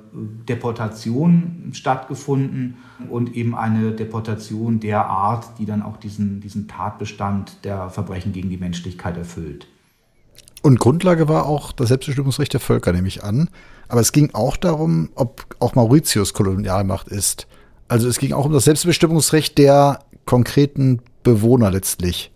Deportation stattgefunden und eben eine Deportation der Art, die dann auch diesen, diesen Tatbestand der Verbrechen gegen die Menschlichkeit erfüllt. Und Grundlage war auch das Selbstbestimmungsrecht der Völker, nehme ich an. Aber es ging auch darum, ob auch Mauritius Kolonialmacht ist. Also es ging auch um das Selbstbestimmungsrecht der konkreten Bewohner letztlich.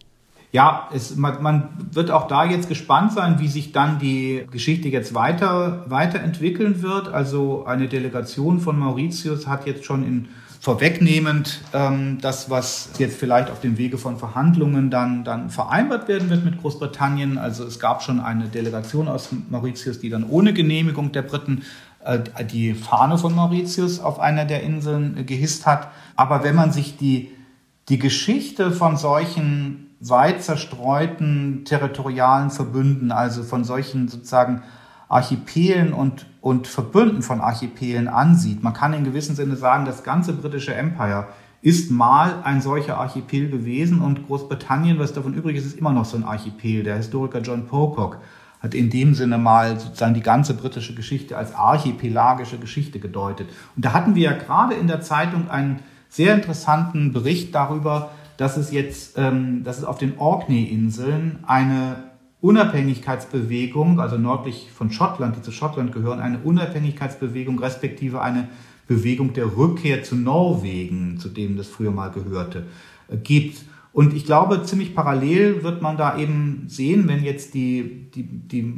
Ja, es, man, man wird auch da jetzt gespannt sein, wie sich dann die Geschichte jetzt weiter, weiterentwickeln wird. Also eine Delegation von Mauritius hat jetzt schon in vorwegnehmend ähm, das, was jetzt vielleicht auf dem Wege von Verhandlungen dann, dann vereinbart werden wird mit Großbritannien. Also es gab schon eine Delegation aus Mauritius, die dann ohne Genehmigung der Briten äh, die Fahne von Mauritius auf einer der Inseln äh, gehisst hat. Aber wenn man sich die, die Geschichte von solchen weit zerstreuten territorialen Verbünden, also von solchen sozusagen Archipelen und, und Verbünden von Archipelen ansieht. Man kann in gewissem Sinne sagen, das ganze britische Empire ist mal ein solcher Archipel gewesen und Großbritannien, was davon übrig ist, ist immer noch so ein Archipel. Der Historiker John Pocock hat in dem Sinne mal sozusagen die ganze britische Geschichte als archipelagische Geschichte gedeutet. Und da hatten wir ja gerade in der Zeitung einen sehr interessanten Bericht darüber, dass es jetzt, ähm, dass es auf den Orkney-Inseln eine Unabhängigkeitsbewegung, also nördlich von Schottland, die zu Schottland gehören, eine Unabhängigkeitsbewegung respektive eine Bewegung der Rückkehr zu Norwegen, zu dem das früher mal gehörte, äh, gibt. Und ich glaube, ziemlich parallel wird man da eben sehen, wenn jetzt die, die, die,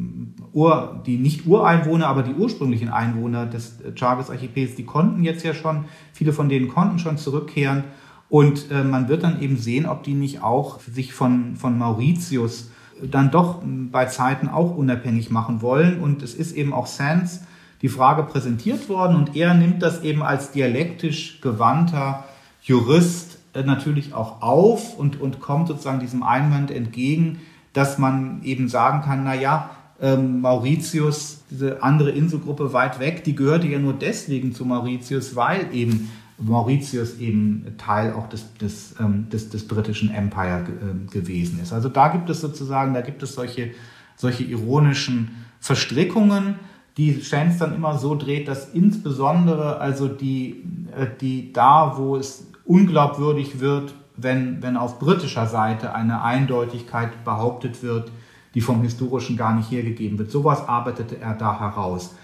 Ur, die nicht Ureinwohner, aber die ursprünglichen Einwohner des Chagas-Archipels, die konnten jetzt ja schon, viele von denen konnten schon zurückkehren. Und äh, man wird dann eben sehen, ob die nicht auch sich von, von Mauritius dann doch bei Zeiten auch unabhängig machen wollen. Und es ist eben auch Sands die Frage präsentiert worden und er nimmt das eben als dialektisch gewandter Jurist äh, natürlich auch auf und, und kommt sozusagen diesem Einwand entgegen, dass man eben sagen kann, na ja, ähm, Mauritius, diese andere Inselgruppe weit weg, die gehörte ja nur deswegen zu Mauritius, weil eben Mauritius eben Teil auch des, des, ähm, des, des britischen Empire äh, gewesen ist. Also da gibt es sozusagen, da gibt es solche, solche ironischen Verstrickungen, die Chance dann immer so dreht, dass insbesondere also die, äh, die da, wo es unglaubwürdig wird, wenn, wenn auf britischer Seite eine Eindeutigkeit behauptet wird, die vom Historischen gar nicht hergegeben wird. Sowas arbeitete er da heraus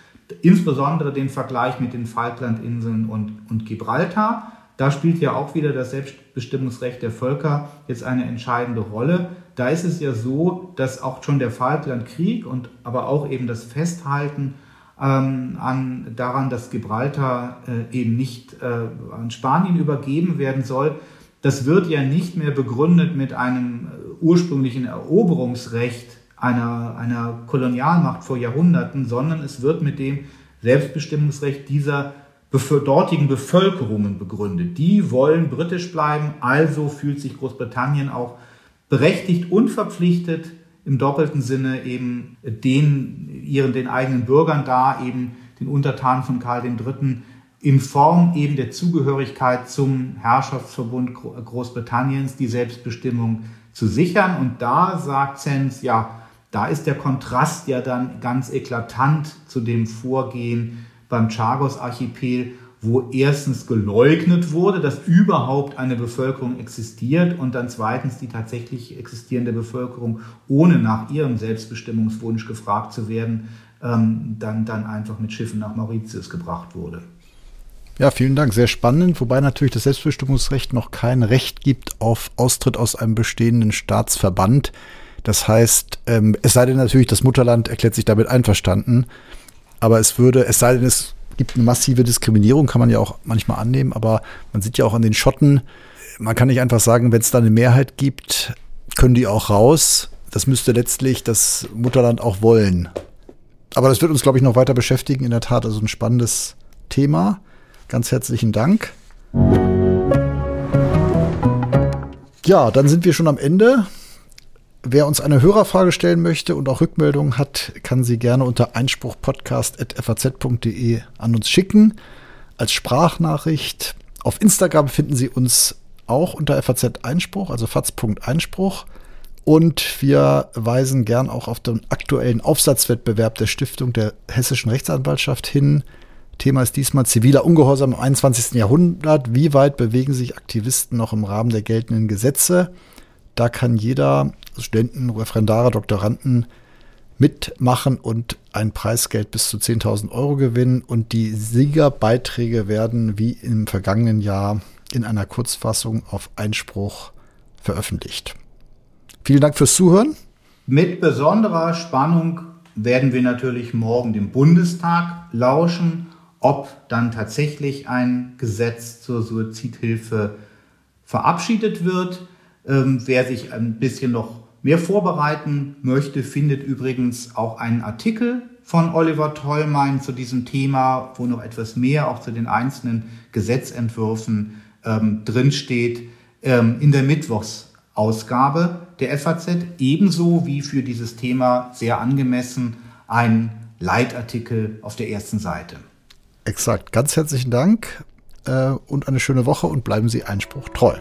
insbesondere den Vergleich mit den Falklandinseln und, und Gibraltar. Da spielt ja auch wieder das Selbstbestimmungsrecht der Völker jetzt eine entscheidende Rolle. Da ist es ja so, dass auch schon der Falklandkrieg und aber auch eben das Festhalten ähm, an, daran, dass Gibraltar äh, eben nicht äh, an Spanien übergeben werden soll, das wird ja nicht mehr begründet mit einem äh, ursprünglichen Eroberungsrecht einer, einer Kolonialmacht vor Jahrhunderten, sondern es wird mit dem Selbstbestimmungsrecht dieser dortigen Bevölkerungen begründet. Die wollen britisch bleiben, also fühlt sich Großbritannien auch berechtigt und verpflichtet, im doppelten Sinne eben den, ihren, den eigenen Bürgern da, eben den Untertanen von Karl III. in Form eben der Zugehörigkeit zum Herrschaftsverbund Großbritanniens die Selbstbestimmung zu sichern. Und da sagt Sens, ja, da ist der Kontrast ja dann ganz eklatant zu dem Vorgehen beim Chagos-Archipel, wo erstens geleugnet wurde, dass überhaupt eine Bevölkerung existiert und dann zweitens die tatsächlich existierende Bevölkerung, ohne nach ihrem Selbstbestimmungswunsch gefragt zu werden, ähm, dann, dann einfach mit Schiffen nach Mauritius gebracht wurde. Ja, vielen Dank. Sehr spannend, wobei natürlich das Selbstbestimmungsrecht noch kein Recht gibt auf Austritt aus einem bestehenden Staatsverband. Das heißt, ähm, es sei denn natürlich, das Mutterland erklärt sich damit einverstanden, aber es würde, es sei denn, es gibt eine massive Diskriminierung, kann man ja auch manchmal annehmen, aber man sieht ja auch an den Schotten, man kann nicht einfach sagen, wenn es da eine Mehrheit gibt, können die auch raus. Das müsste letztlich das Mutterland auch wollen. Aber das wird uns, glaube ich, noch weiter beschäftigen. In der Tat, also ein spannendes Thema. Ganz herzlichen Dank. Ja, dann sind wir schon am Ende. Wer uns eine Hörerfrage stellen möchte und auch Rückmeldungen hat, kann sie gerne unter einspruchpodcast.faz.de an uns schicken. Als Sprachnachricht. Auf Instagram finden Sie uns auch unter FAZ Einspruch, also faz.einspruch. Und wir weisen gern auch auf den aktuellen Aufsatzwettbewerb der Stiftung der Hessischen Rechtsanwaltschaft hin. Thema ist diesmal ziviler Ungehorsam im 21. Jahrhundert. Wie weit bewegen sich Aktivisten noch im Rahmen der geltenden Gesetze? Da kann jeder, Studenten, Referendare, Doktoranden, mitmachen und ein Preisgeld bis zu 10.000 Euro gewinnen. Und die Siegerbeiträge werden wie im vergangenen Jahr in einer Kurzfassung auf Einspruch veröffentlicht. Vielen Dank fürs Zuhören. Mit besonderer Spannung werden wir natürlich morgen dem Bundestag lauschen, ob dann tatsächlich ein Gesetz zur Suizidhilfe verabschiedet wird. Ähm, wer sich ein bisschen noch mehr vorbereiten möchte, findet übrigens auch einen Artikel von Oliver Tollmein zu diesem Thema, wo noch etwas mehr auch zu den einzelnen Gesetzentwürfen ähm, drinsteht, ähm, in der Mittwochsausgabe der FAZ, ebenso wie für dieses Thema sehr angemessen ein Leitartikel auf der ersten Seite. Exakt. Ganz herzlichen Dank äh, und eine schöne Woche und bleiben Sie Einspruch treu.